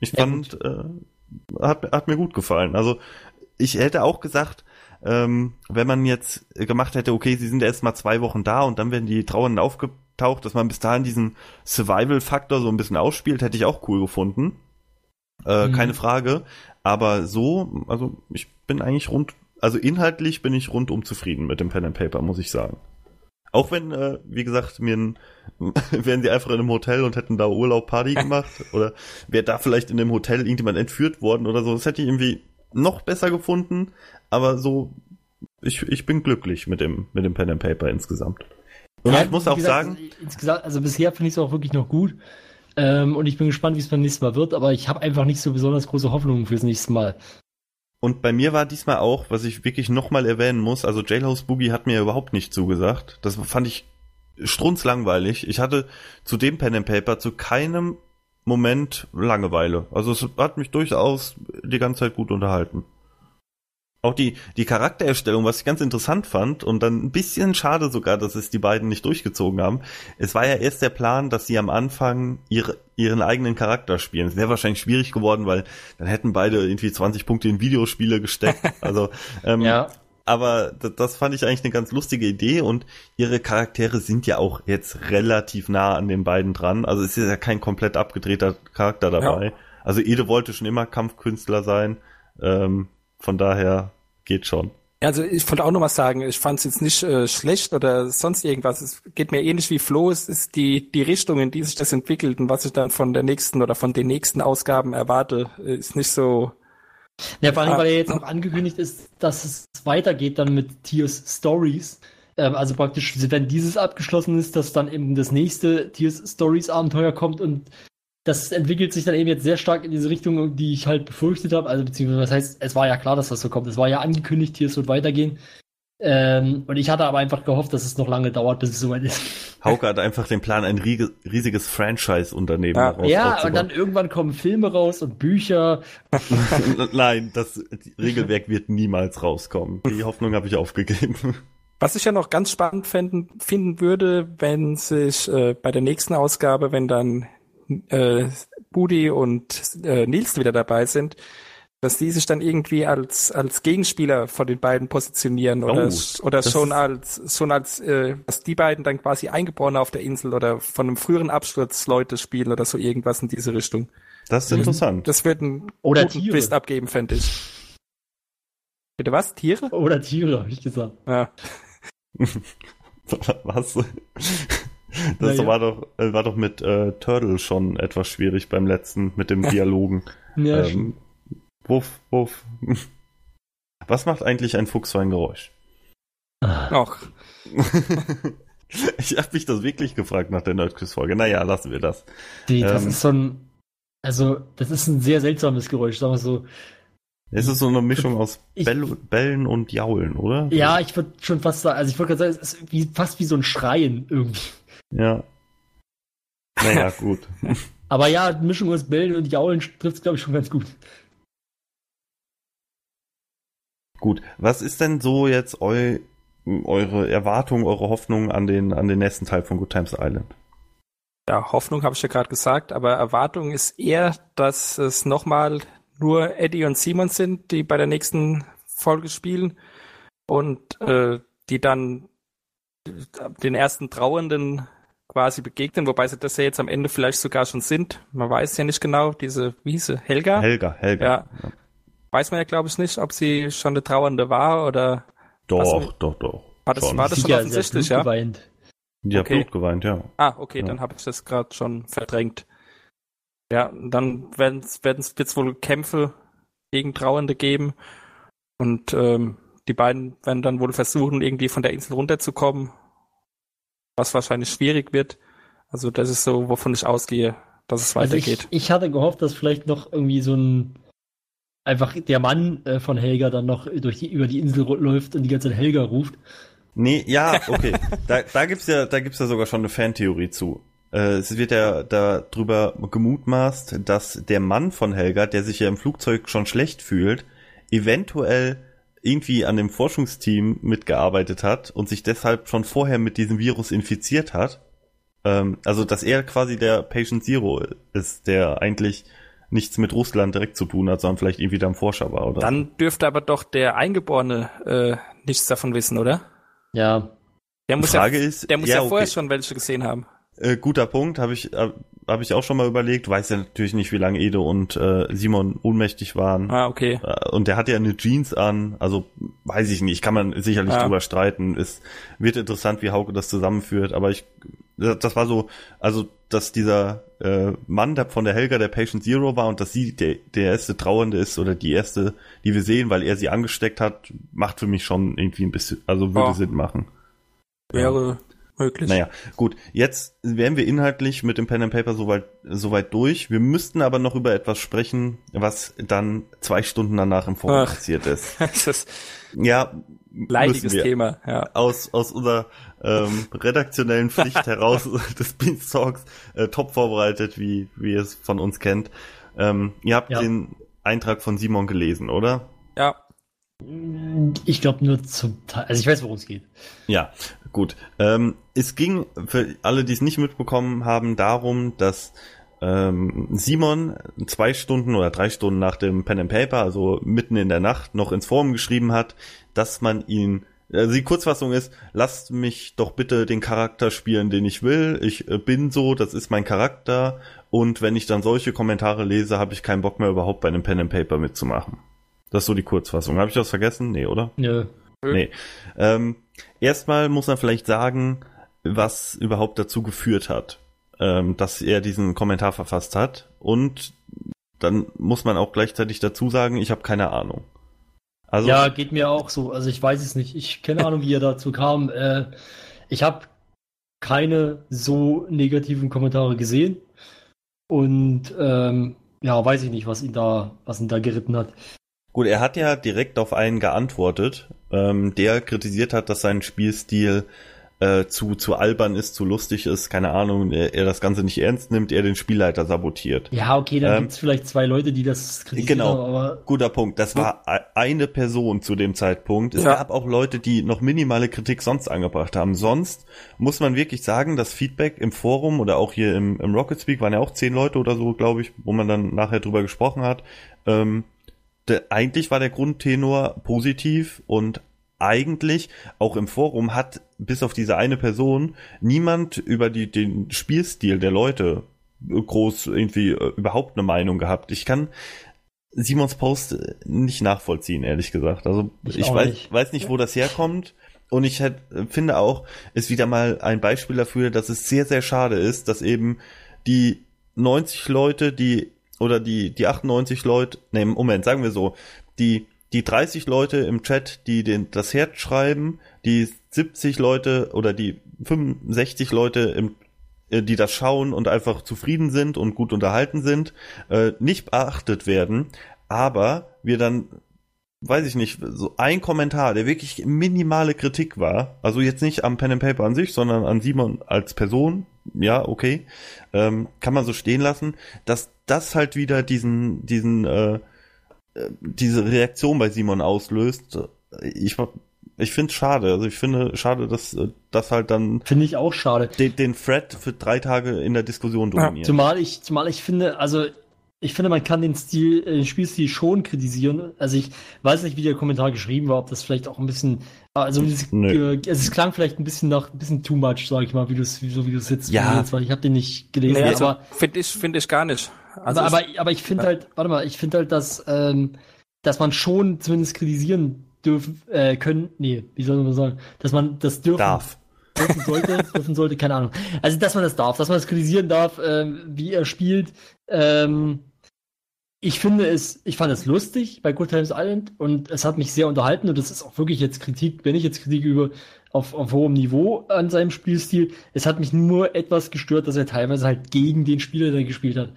ich Ja, fand, äh, hat, hat mir gut gefallen. Also ich hätte auch gesagt, ähm, wenn man jetzt gemacht hätte, okay, sie sind erst mal zwei Wochen da und dann werden die Trauernden aufgetaucht, dass man bis dahin diesen Survival-Faktor so ein bisschen ausspielt, hätte ich auch cool gefunden. Äh, Mhm. Keine Frage. Aber so, also ich bin eigentlich rund, also inhaltlich bin ich rundum zufrieden mit dem Pen and Paper, muss ich sagen. Auch wenn, äh, wie gesagt, mir ein, wären sie einfach in einem Hotel und hätten da Urlaub Party gemacht oder wäre da vielleicht in dem Hotel irgendjemand entführt worden oder so, das hätte ich irgendwie noch besser gefunden, aber so, ich, ich bin glücklich mit dem, mit dem Pen and Paper insgesamt. Und Ja, ich muss auch gesagt, sagen, insgesamt, also bisher finde ich es auch wirklich noch gut. Ähm, und ich bin gespannt, wie es beim nächsten Mal wird, aber ich habe einfach nicht so besonders große Hoffnungen fürs nächste Mal. Und bei mir war diesmal auch, was ich wirklich nochmal erwähnen muss, also Jailhouse Boogie hat mir überhaupt nicht zugesagt. Das fand ich strunzlangweilig. Ich hatte zu dem Pen and Paper zu keinem Moment Langeweile. Also es hat mich durchaus die ganze Zeit gut unterhalten. Auch die, die Charaktererstellung, was ich ganz interessant fand und dann ein bisschen schade sogar, dass es die beiden nicht durchgezogen haben. Es war ja erst der Plan, dass sie am Anfang ihre, ihren eigenen Charakter spielen. Es wäre wahrscheinlich schwierig geworden, weil dann hätten beide irgendwie 20 Punkte in Videospiele gesteckt. Also, ähm, Ja. aber das, das fand ich eigentlich eine ganz lustige Idee und ihre Charaktere sind ja auch jetzt relativ nah an den beiden dran. Also es ist ja kein komplett abgedrehter Charakter dabei. Also Ede wollte schon immer Kampfkünstler sein. Ähm, von daher geht schon. Also ich wollte auch noch mal sagen, ich fand es jetzt nicht äh, schlecht oder sonst irgendwas. Es geht mir ähnlich wie Flo. Es ist die, die Richtung, in die sich das entwickelt und was ich dann von der nächsten oder von den nächsten Ausgaben erwarte, ist nicht so. Ja, vor allem, Ah. weil ja jetzt auch angekündigt ist, dass es weitergeht dann mit Tears Stories. Ähm, also praktisch, wenn dieses abgeschlossen ist, dass dann eben das nächste Tears Stories Abenteuer kommt und das entwickelt sich dann eben jetzt sehr stark in diese Richtung, die ich halt befürchtet habe. Also beziehungsweise, das heißt, es war ja klar, dass das so kommt. Es war ja angekündigt, Tears wird weitergehen. Ähm, und ich hatte aber einfach gehofft, dass es noch lange dauert, bis es soweit ist. Hauke hat einfach den Plan, ein riesiges Franchise-Unternehmen Ja. ja, und dann irgendwann kommen Filme raus und Bücher. Nein, das Regelwerk wird niemals rauskommen. Die Hoffnung habe ich aufgegeben. Was ich ja noch ganz spannend fänden, finden würde, wenn sich äh, bei der nächsten Ausgabe, wenn dann äh, Budi und äh, Nils wieder dabei sind, dass die sich dann irgendwie als als Gegenspieler von den beiden positionieren oder Oh, oder schon als schon als äh, dass die beiden dann quasi eingeboren auf der Insel oder von einem früheren Absturz Leute spielen oder so irgendwas in diese Richtung. Das ist interessant. Das wird einen Oder guten Tiere. Twist abgeben, fände ich. Bitte was? Tiere? Oder Tiere, hab ich gesagt. Ja. Was? Das Naja. war doch äh, war doch mit äh, Turtle schon etwas schwierig beim letzten mit dem Dialogen. Ja, ähm, wuff, wuff. Was macht eigentlich ein Fuchs für ein Geräusch? Ach, ich habe mich das wirklich gefragt nach der Nerdquiz-Folge. Naja, lassen wir das. Die, das Ähm. ist so ein, also, das ist ein sehr seltsames Geräusch, sagen wir so. Es ist so eine Mischung aus Ich- Bell, Bellen und Jaulen, oder? Ja, ich würde schon fast sagen, also ich würde gerade sagen, es ist wie, fast wie so ein Schreien irgendwie. Ja. Naja, gut. Aber ja, Mischung aus Bellen und Jaulen trifft es, glaube ich, schon ganz gut. Gut. Was ist denn so jetzt eu, eure Erwartung, eure Hoffnung an den, an den nächsten Teil von Good Times Island? Ja, Hoffnung habe ich ja gerade gesagt, aber Erwartung ist eher, dass es nochmal nur Eddie und Simon sind, die bei der nächsten Folge spielen und äh, die dann den ersten Trauernden quasi begegnen, wobei sie das ja jetzt am Ende vielleicht sogar schon sind. Man weiß ja nicht genau, diese, wie hieß sie, Helga? Helga, Helga. Ja. Weiß man ja, glaube ich, nicht, ob sie schon eine Trauernde war oder Doch, Was- doch, doch. War das, Schon. war das schon ja offensichtlich, ja? blutgeweint. Die hat okay. Blut geweint, ja. Ah, okay, Ja. dann habe ich das gerade schon verdrängt. Ja, dann werden es wird's wohl Kämpfe gegen Trauernde geben und ähm, die beiden werden dann wohl versuchen, irgendwie von der Insel runterzukommen, was wahrscheinlich schwierig wird. Also das ist so, wovon ich ausgehe, dass es Also weitergeht. ich, ich hatte gehofft, dass vielleicht noch irgendwie so ein einfach der Mann äh, von Helga dann noch durch die, über die Insel läuft und die ganze Zeit Helga ruft. Nee, ja, okay. da, da gibt's ja, da gibt's ja sogar schon eine Fantheorie zu. Äh, es wird ja darüber gemutmaßt, dass der Mann von Helga, der sich ja im Flugzeug schon schlecht fühlt, eventuell irgendwie an dem Forschungsteam mitgearbeitet hat und sich deshalb schon vorher mit diesem Virus infiziert hat. Ähm, also, dass er quasi der Patient Zero ist, der eigentlich nichts mit Russland direkt zu tun hat, sondern vielleicht irgendwie da ein Forscher war, oder? Dann dürfte aber doch der Eingeborene äh, nichts davon wissen, oder? Ja. Der muss Frage ja, ist, der muss ja, ja, vorher okay. schon welche gesehen haben. Äh, guter Punkt, habe ich äh, habe ich auch schon mal überlegt. Weiß ja natürlich nicht, wie lange Edo und äh, Simon ohnmächtig waren. Ah, okay. Äh, Und der hat ja eine Jeans an, also weiß ich nicht, kann man sicherlich Ah. drüber streiten. Es wird interessant, wie Hauke das zusammenführt, aber ich das war so, also dass dieser äh, Mann der von der Helga der Patient Zero war und dass sie der, der erste Trauernde ist oder die erste, die wir sehen, weil er sie angesteckt hat, macht für mich schon irgendwie ein bisschen, also würde Oh. Sinn machen. Wäre möglich. Naja, gut. Jetzt wären wir inhaltlich mit dem Pen and Paper soweit, soweit durch. Wir müssten aber noch über etwas sprechen, was dann zwei Stunden danach im Forum Ach. passiert ist. das ist Ja, leidiges. Thema, ja. Aus, aus unserer ähm, redaktionellen Pflicht heraus des Beanstalks äh, top vorbereitet, wie, wie ihr es von uns kennt. Ähm, ihr habt Ja. den Eintrag von Simon gelesen, oder? Ja, Ich glaube nur zum Teil. Also ich weiß, worum es geht. Ja, gut. Ähm, es ging für alle, die es nicht mitbekommen haben, darum, dass ähm, Simon zwei Stunden oder drei Stunden nach dem Pen and Paper, also mitten in der Nacht, noch ins Forum geschrieben hat, dass man ihn also die Kurzfassung ist, lasst mich doch bitte den Charakter spielen, den ich will. Ich äh, bin so, das ist mein Charakter. Und wenn ich dann solche Kommentare lese, habe ich keinen Bock mehr überhaupt bei einem Pen and Paper mitzumachen. Das ist so die Kurzfassung. Habe ich das vergessen? Nee, oder? Nö. Nee. Ähm, erstmal muss man vielleicht sagen, was überhaupt dazu geführt hat, ähm, dass er diesen Kommentar verfasst hat. Und dann muss man auch gleichzeitig dazu sagen, ich habe keine Ahnung. Also, Ja, geht mir auch so. Also ich weiß es nicht. Ich keine Ahnung, wie er dazu kam. Äh, ich habe keine so negativen Kommentare gesehen. Und ähm, ja, weiß ich nicht, was ihn da, was ihn da geritten hat. Gut, er hat ja direkt auf einen geantwortet, ähm, der kritisiert hat, dass sein Spielstil äh, zu, zu albern ist, zu lustig ist, keine Ahnung, er, er das Ganze nicht ernst nimmt, er den Spielleiter sabotiert. Ja, okay, dann Ähm, gibt's vielleicht zwei Leute, die das kritisieren, Genau. aber Guter Punkt. Das war e- eine Person zu dem Zeitpunkt. Es Ja. gab auch Leute, die noch minimale Kritik sonst angebracht haben. Sonst muss man wirklich sagen, das Feedback im Forum oder auch hier im, im Rocket Speak waren ja auch zehn Leute oder so, glaube ich, wo man dann nachher drüber gesprochen hat. Ähm, der, eigentlich war der Grundtenor positiv und eigentlich auch im Forum hat bis auf diese eine Person niemand über die, den Spielstil der Leute groß irgendwie äh, überhaupt eine Meinung gehabt. Ich kann Simons Post äh, nicht nachvollziehen, ehrlich gesagt. Also Ich ich, weiß, nicht. weiß nicht, wo das herkommt. Und ich hätt, finde auch, ist wieder mal ein Beispiel dafür, dass es sehr, sehr schade ist, dass eben die 90 Leute, die, oder die, die 98 Leute, ne, Moment, sagen wir so, die, die 30 Leute im Chat, die den, das Herz schreiben, die 70 Leute oder die 65 Leute im äh, die das schauen und einfach zufrieden sind und gut unterhalten sind, äh, nicht beachtet werden, aber wir dann, weiß ich nicht, so ein Kommentar, der wirklich minimale Kritik war, also jetzt nicht am Pen and Paper an sich, sondern an Simon als Person, ja, okay, ähm, kann man so stehen lassen, dass das halt wieder diesen, diesen, äh, diese Reaktion bei Simon auslöst. Ich, ich finde es schade, also ich finde schade, dass äh, das halt dann finde ich auch schade. den, den Thread für drei Tage in der Diskussion dominiert. Zumal ich, zumal ich finde, also ich finde, man kann den Stil, äh, den Spielstil schon kritisieren. Also ich weiß nicht, wie der Kommentar geschrieben war, ob das vielleicht auch ein bisschen, also es, Nö. äh, es klang vielleicht ein bisschen nach, ein bisschen too much, sag ich mal, wie du es, wie, so wie du es jetzt Ja. weil ich habe den nicht gelesen, nee, also, aber finde ich, finde ich gar nicht. Also aber, ich- aber, aber ich finde Ja. halt, warte mal, ich finde halt, dass, ähm, dass man schon zumindest kritisieren dürfen, äh, können, nee, wie soll man sagen, dass man das dürfen Darf. dürfen sollte, dürfen sollte, keine Ahnung. Also, dass man das darf, dass man das kritisieren darf, ähm, wie er spielt. Ähm, ich finde es, ich fand es lustig bei Good Times Island und es hat mich sehr unterhalten und das ist auch wirklich jetzt Kritik, wenn ich jetzt Kritik über auf, auf hohem Niveau an seinem Spielstil. Es hat mich nur etwas gestört, dass er teilweise halt gegen den Spieler, der gespielt hat.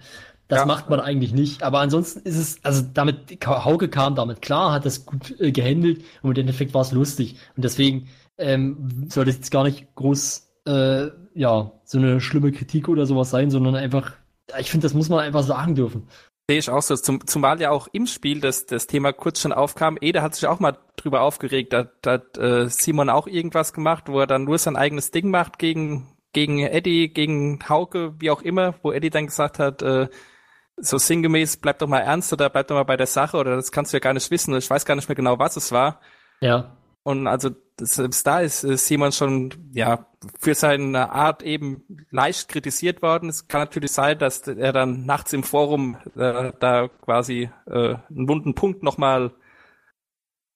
Das Ja. macht man eigentlich nicht. Aber ansonsten ist es, also damit, Hauke kam damit klar, hat das gut äh, gehandelt und im Endeffekt war es lustig. Und deswegen ähm, soll das jetzt gar nicht groß, äh, ja, so eine schlimme Kritik oder sowas sein, sondern einfach, ich finde, das muss man einfach sagen dürfen. Sehe ich auch so. Zum, zumal ja auch im Spiel das, das Thema kurz schon aufkam. Ede hat sich auch mal drüber aufgeregt. Da hat äh, Simon auch irgendwas gemacht, wo er dann nur sein eigenes Ding macht gegen, gegen Eddie, gegen Hauke, wie auch immer, wo Eddie dann gesagt hat, äh, so sinngemäß, bleib doch mal ernst oder bleib doch mal bei der Sache oder das kannst du ja gar nicht wissen. Ich weiß gar nicht mehr genau, was es war. Ja. Und also selbst da ist äh, Simon schon ja für seine Art eben leicht kritisiert worden. Es kann natürlich sein, dass er dann nachts im Forum äh, da quasi äh, einen wunden Punkt nochmal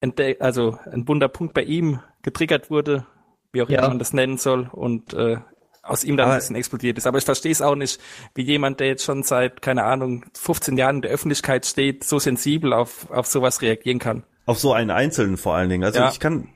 entdeckt, also ein wunder Punkt bei ihm getriggert wurde, wie auch Ja. immer man das nennen soll, und äh, aus ihm dann Aber- ein bisschen explodiert ist. Aber ich verstehe es auch nicht, wie jemand, der jetzt schon seit, keine Ahnung, 15 Jahren in der Öffentlichkeit steht, so sensibel auf, auf sowas reagieren kann. Auf so einen Einzelnen vor allen Dingen. Also Ja. ich kann,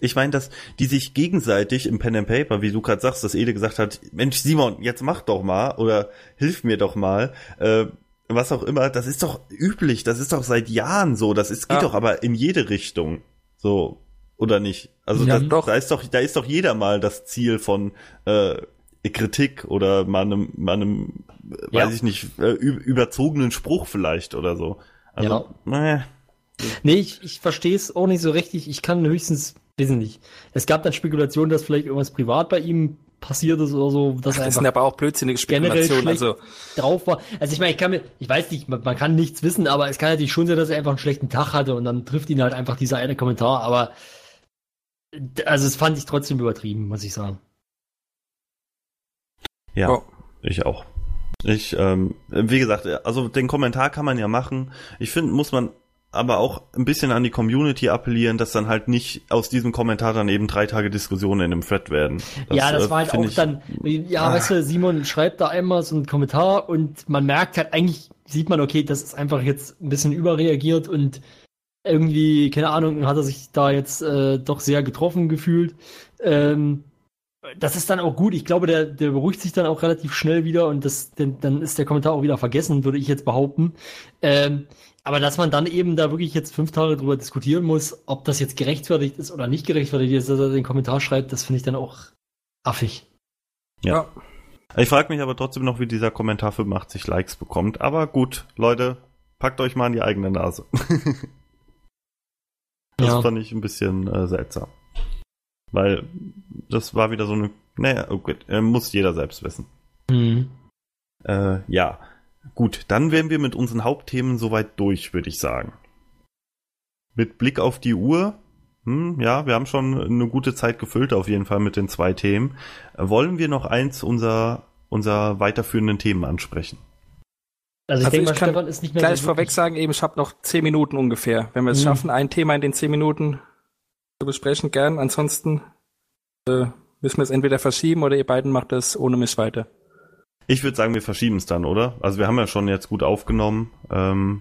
ich meine, dass die sich gegenseitig im Pen and Paper, wie du gerade sagst, dass Ede gesagt hat, Mensch Simon, jetzt mach doch mal oder hilf mir doch mal, äh, was auch immer, das ist doch üblich, das ist doch seit Jahren so, das ist, geht Ja. doch aber in jede Richtung. So, oder nicht? Also Ja, da, doch. da ist doch, da ist doch jeder mal das Ziel von äh, Kritik oder mal einem, mal einem, äh, Ja. weiß ich nicht, äh, überzogenen Spruch vielleicht oder so. Also, Ja. naja. Nee, ich, ich verstehe es auch nicht so richtig. Ich kann höchstens, wissen nicht. Es gab dann Spekulationen, dass vielleicht irgendwas privat bei ihm passiert ist oder so, dass er Das sind einfach aber auch blödsinnige generell Spekulationen. schlecht Also drauf war. Also ich meine, ich kann mir, ich weiß nicht, man, man kann nichts wissen, aber es kann natürlich schon sein, dass er einfach einen schlechten Tag hatte und dann trifft ihn halt einfach dieser eine Kommentar, aber also es fand ich trotzdem übertrieben, muss ich sagen. Ja, Oh. ich auch. Ich, ähm, wie gesagt, also den Kommentar kann man ja machen. Ich finde, muss man aber auch ein bisschen an die Community appellieren, dass dann halt nicht aus diesem Kommentar dann eben drei Tage Diskussionen in einem Thread werden. ja, das äh, war halt auch ich- dann, ja, Ah. weißt du, Simon schreibt da einmal so einen Kommentar und man merkt halt eigentlich, sieht man, okay, das ist einfach jetzt ein bisschen überreagiert und irgendwie, keine Ahnung, hat er sich da jetzt äh, doch sehr getroffen gefühlt. Ähm, das ist dann auch gut. Ich glaube, der, der beruhigt sich dann auch relativ schnell wieder und das, denn, dann ist der Kommentar auch wieder vergessen, würde ich jetzt behaupten. Ähm, aber dass man dann eben da wirklich jetzt fünf Tage drüber diskutieren muss, ob das jetzt gerechtfertigt ist oder nicht gerechtfertigt ist, dass er den Kommentar schreibt, das finde ich dann auch affig. Ja. Ich frage mich aber trotzdem noch, wie dieser Kommentar 85 Likes bekommt. Aber gut, Leute, packt euch mal an die eigene Nase. das Ja. fand ich ein bisschen äh, seltsam. Weil das war wieder so eine, naja, oh gut, äh, muss jeder selbst wissen. Mhm. Äh, ja, gut, dann wären wir mit unseren Hauptthemen soweit durch, würde ich sagen. Mit Blick auf die Uhr, hm, ja, wir haben schon eine gute Zeit gefüllt, auf jeden Fall mit den zwei Themen. Wollen wir noch eins unserer, unserer weiterführenden Themen ansprechen? Also ich Also denke mal, ich kann Stefan ist nicht mehr gleich so vorweg sagen, eben, ich habe noch zehn Minuten ungefähr. Wenn wir es Mhm. schaffen, ein Thema in den zehn Minuten zu besprechen, gern. Ansonsten äh, müssen wir es entweder verschieben oder ihr beiden macht es ohne mich weiter. Ich würde sagen, wir verschieben es dann, oder? Also wir haben ja schon jetzt gut aufgenommen. Ähm,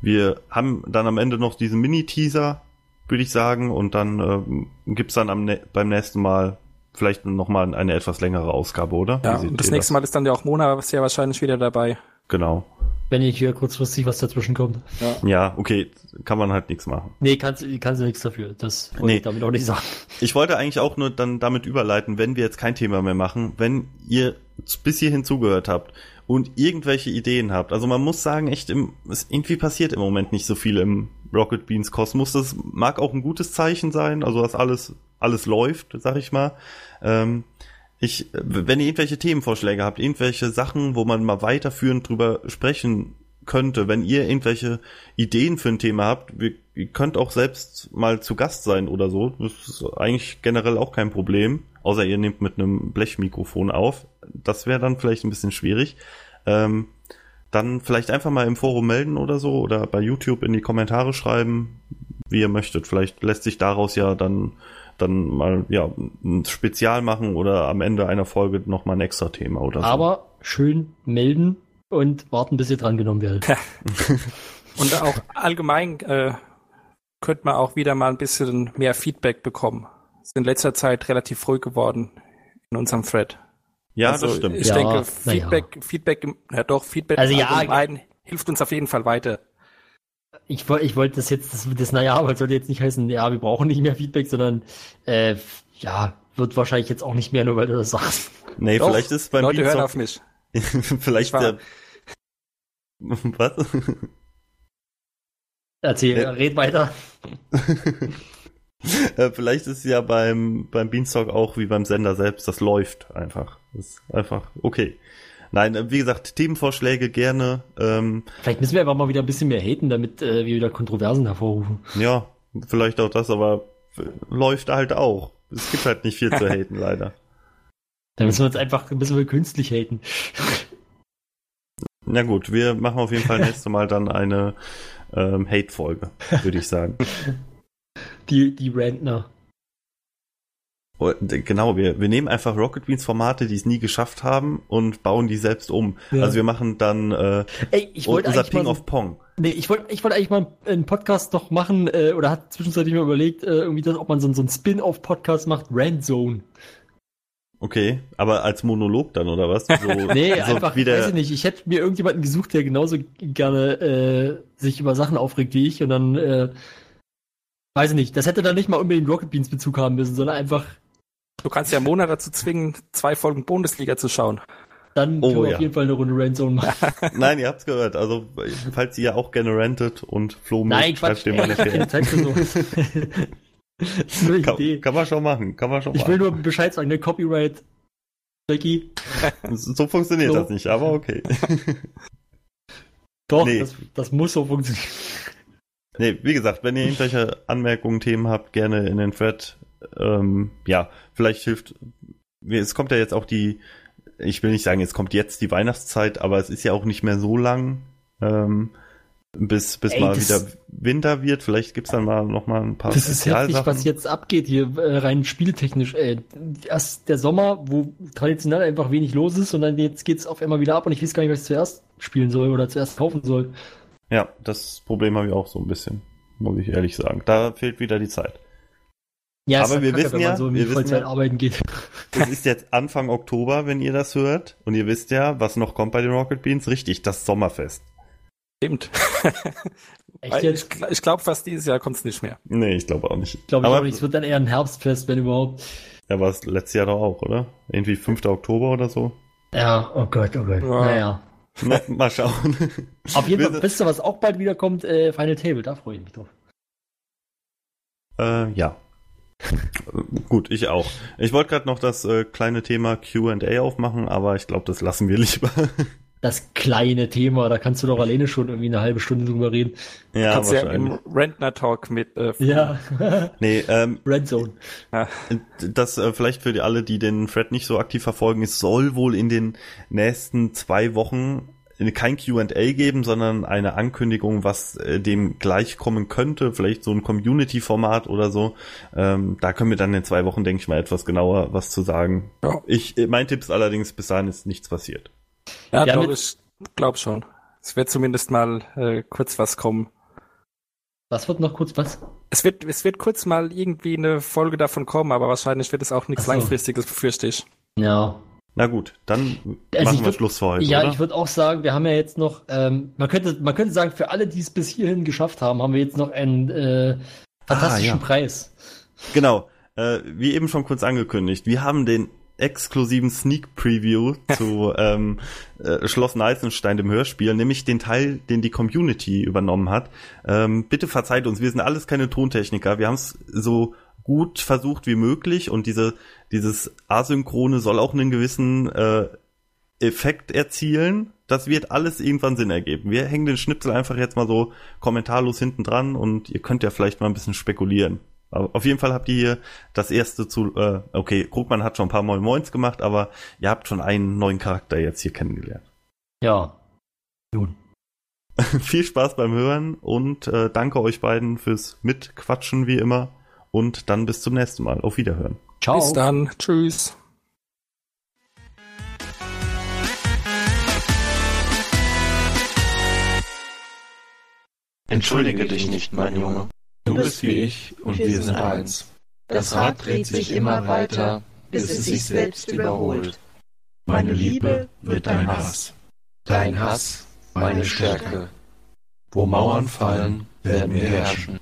wir haben dann am Ende noch diesen Mini-Teaser, würde ich sagen, und dann ähm, gibt's dann am beim nächsten Mal vielleicht nochmal eine etwas längere Ausgabe, oder? Ja, und das nächste Mal ist dann ja auch Mona sehr wahrscheinlich wieder dabei. Genau. Wenn nicht hier kurzfristig was dazwischen kommt. Ja, okay, kann man halt nichts machen. Nee, kannst, kannst du nichts dafür. Das wollte Nee. ich damit auch nicht sagen. Ich wollte eigentlich auch nur dann damit überleiten, wenn wir jetzt kein Thema mehr machen, wenn ihr bis hierhin zugehört habt und irgendwelche Ideen habt. Also man muss sagen, echt, im, es irgendwie passiert im Moment nicht so viel im Rocket Beans Kosmos. Das mag auch ein gutes Zeichen sein, also dass alles, alles läuft, sag ich mal. Ähm, ich, wenn ihr irgendwelche Themenvorschläge habt, irgendwelche Sachen, wo man mal weiterführend drüber sprechen könnte, wenn ihr irgendwelche Ideen für ein Thema habt, ihr könnt auch selbst mal zu Gast sein oder so. Das ist eigentlich generell auch kein Problem. Außer ihr nehmt mit einem Blechmikrofon auf. Das wäre dann vielleicht ein bisschen schwierig. Ähm, dann vielleicht einfach mal im Forum melden oder so oder bei YouTube in die Kommentare schreiben. wie ihr möchtet. Vielleicht lässt sich daraus ja dann dann mal ja ein Spezial machen oder am Ende einer Folge noch mal ein extra Thema oder so. Aber schön melden und warten, bis ihr drangenommen werdet. Und auch allgemein äh, könnte man auch wieder mal ein bisschen mehr Feedback bekommen. Es ist in letzter Zeit relativ ruhig geworden in unserem Thread. ja, also, das stimmt. Ich Ja, denke, na ja. Feedback, Feedback, im- ja doch, Feedback Also ja, hilft uns auf jeden Fall weiter. Ich, ich wollte das jetzt, das, das naja, aber es sollte jetzt nicht heißen, ja, wir brauchen nicht mehr Feedback, sondern äh, ja, wird wahrscheinlich jetzt auch nicht mehr, nur weil du das sagst. Nee, Doch, vielleicht ist beim Leute hören Beanstalk- auf mich. vielleicht der Was? Erzähl, Ja. red weiter. Äh, Vielleicht ist ja beim, beim Beanstalk auch wie beim Sender selbst, das läuft einfach. Das ist einfach okay. Nein, äh, wie gesagt, Themenvorschläge gerne. Ähm, Vielleicht müssen wir einfach mal wieder ein bisschen mehr haten, damit äh, wir wieder Kontroversen hervorrufen. ja, vielleicht auch das, aber äh, läuft halt auch. Es gibt halt nicht viel zu haten, leider. Da müssen wir uns einfach ein bisschen künstlich haten. Na gut, wir machen auf jeden Fall nächstes Mal dann eine ähm, Hate-Folge, würde ich sagen. Die, die Rentner. Äh, Genau, wir, wir nehmen einfach Rocket Beans Formate, die es nie geschafft haben und bauen die selbst um. Ja. Also wir machen dann äh, Ey, ich unser mal Ping so- of Pong. Nee, ich wollte ich wollte eigentlich mal einen Podcast noch machen, äh, oder hat zwischenzeitlich mal überlegt, äh, irgendwie das, ob man so, so einen Spin-off-Podcast macht, Rant Zone. Okay, aber als Monolog dann, oder was? So, Nee, so einfach, wie der- weiß ich nicht, ich hätte mir irgendjemanden gesucht, der genauso gerne äh, sich über Sachen aufregt wie ich und dann, äh, weiß ich nicht, das hätte dann nicht mal unbedingt Rocket Beans Bezug haben müssen, sondern einfach, Du kannst ja Mona dazu zwingen, zwei Folgen Bundesliga zu schauen. dann Oh, können wir ja. auf jeden Fall eine Runde Rant Zone machen. Nein, ihr habt's gehört. Also, falls ihr auch gerne rentet und Flo Nein, schreibt Quatsch, dem mal ich für so. das ist nur eine Idee. kann, kann man schon machen, kann man schon Ich will machen. nur Bescheid sagen, ne, Copyright, Jackie. So funktioniert So. das nicht, aber okay. Doch, Nee. das, das muss so funktionieren. Nee, wie gesagt, wenn ihr irgendwelche Anmerkungen, Themen habt, gerne in den Thread. Ähm, ja, vielleicht hilft. Es kommt ja jetzt auch die, ich will nicht sagen, es kommt jetzt die Weihnachtszeit, aber es ist ja auch nicht mehr so lang, ähm, bis, bis Ey, mal wieder Winter wird. Vielleicht gibt's dann mal noch mal ein paar Das ist heftig, was jetzt abgeht hier, äh, rein spieltechnisch. Äh, erst der Sommer, wo traditionell einfach wenig los ist und dann jetzt geht's auf einmal wieder ab und ich weiß gar nicht, was ich zuerst spielen soll oder zuerst kaufen soll. Ja, das Problem habe ich auch so ein bisschen, muss ich ehrlich sagen. Da fehlt wieder die Zeit. Ja, Aber ist wir Kacke, wissen wenn ja- man so in wir die wissen Vollzeit ja- arbeiten geht. Es ist jetzt Anfang Oktober, wenn ihr das hört. Und ihr wisst ja, was noch kommt bei den Rocket Beans. Richtig, das Sommerfest. Stimmt. Echt ich jetzt? gl- ich glaube, fast dieses Jahr kommt's nicht mehr. Nee, ich glaube auch nicht. Glaube ich Aber auch nicht. Es wird dann eher ein Herbstfest, wenn überhaupt. ja, war es letztes Jahr doch auch, oder? Irgendwie 5. Oktober oder so. Ja, oh Gott, oh Gott. Ja. Naja. Na, mal schauen. Auf jeden Fall, wisst ihr, was auch bald wiederkommt? Äh, Final Table, da freue ich mich drauf. äh, ja. Gut, ich auch. Ich wollte gerade noch das äh, kleine Thema Q&A aufmachen, aber ich glaube, das lassen wir lieber. Das kleine Thema, da kannst du doch alleine schon irgendwie eine halbe Stunde drüber reden. ja, Kannst ja wahrscheinlich. im Rentner-Talk mit äh, Ja, Nee, ähm, Red Zone. das äh, vielleicht für die alle, die den Thread nicht so aktiv verfolgen, es soll wohl in den nächsten zwei Wochen kein Q&A geben, sondern eine Ankündigung, was äh, dem gleichkommen könnte, vielleicht so ein Community-Format oder so. Ähm, da können wir dann in zwei Wochen, denke ich mal, etwas genauer was zu sagen. Ja. Ich, äh, mein Tipp ist allerdings, bis dahin ist nichts passiert. Ja, Ja, doch, mit- ich glaube schon. Es wird zumindest mal äh, kurz was kommen. Was wird noch kurz was? Es wird, es wird kurz mal irgendwie eine Folge davon kommen, aber wahrscheinlich wird es auch nichts so. Langfristiges, befürchte ich. Ja. Na gut, dann Also machen wir würd- Schluss für heute, Ja, oder? ich würde auch sagen, wir haben ja jetzt noch, ähm, man könnte, man könnte sagen, für alle, die es bis hierhin geschafft haben, haben wir jetzt noch einen äh, fantastischen Ah, ja. Preis. Genau, äh, wie eben schon kurz angekündigt, wir haben den exklusiven Sneak Preview zu ähm, äh, Schloss Neisenstein, dem Hörspiel, nämlich den Teil, den die Community übernommen hat. Ähm, bitte verzeiht uns, wir sind alles keine Tontechniker, wir haben es so gut versucht wie möglich und diese dieses Asynchrone soll auch einen gewissen äh, Effekt erzielen. Das wird alles irgendwann Sinn ergeben. Wir hängen den Schnipsel einfach jetzt mal so kommentarlos hinten dran und ihr könnt ja vielleicht mal ein bisschen spekulieren. Aber auf jeden Fall habt ihr hier das erste zu, äh, okay, Krugmann hat schon ein paar Moin Moins gemacht, aber ihr habt schon einen neuen Charakter jetzt hier kennengelernt. Ja. Nun. Viel Spaß beim Hören und äh, danke euch beiden fürs Mitquatschen wie immer. Und dann bis zum nächsten Mal. Auf Wiederhören. Ciao. Bis dann. Tschüss. Entschuldige dich nicht, mein Junge. Du bist wie ich und wir sind eins. Das Rad dreht sich immer weiter, bis es sich selbst überholt. Meine Liebe wird dein Hass. Dein Hass, meine Stärke. Wo Mauern fallen, werden wir herrschen.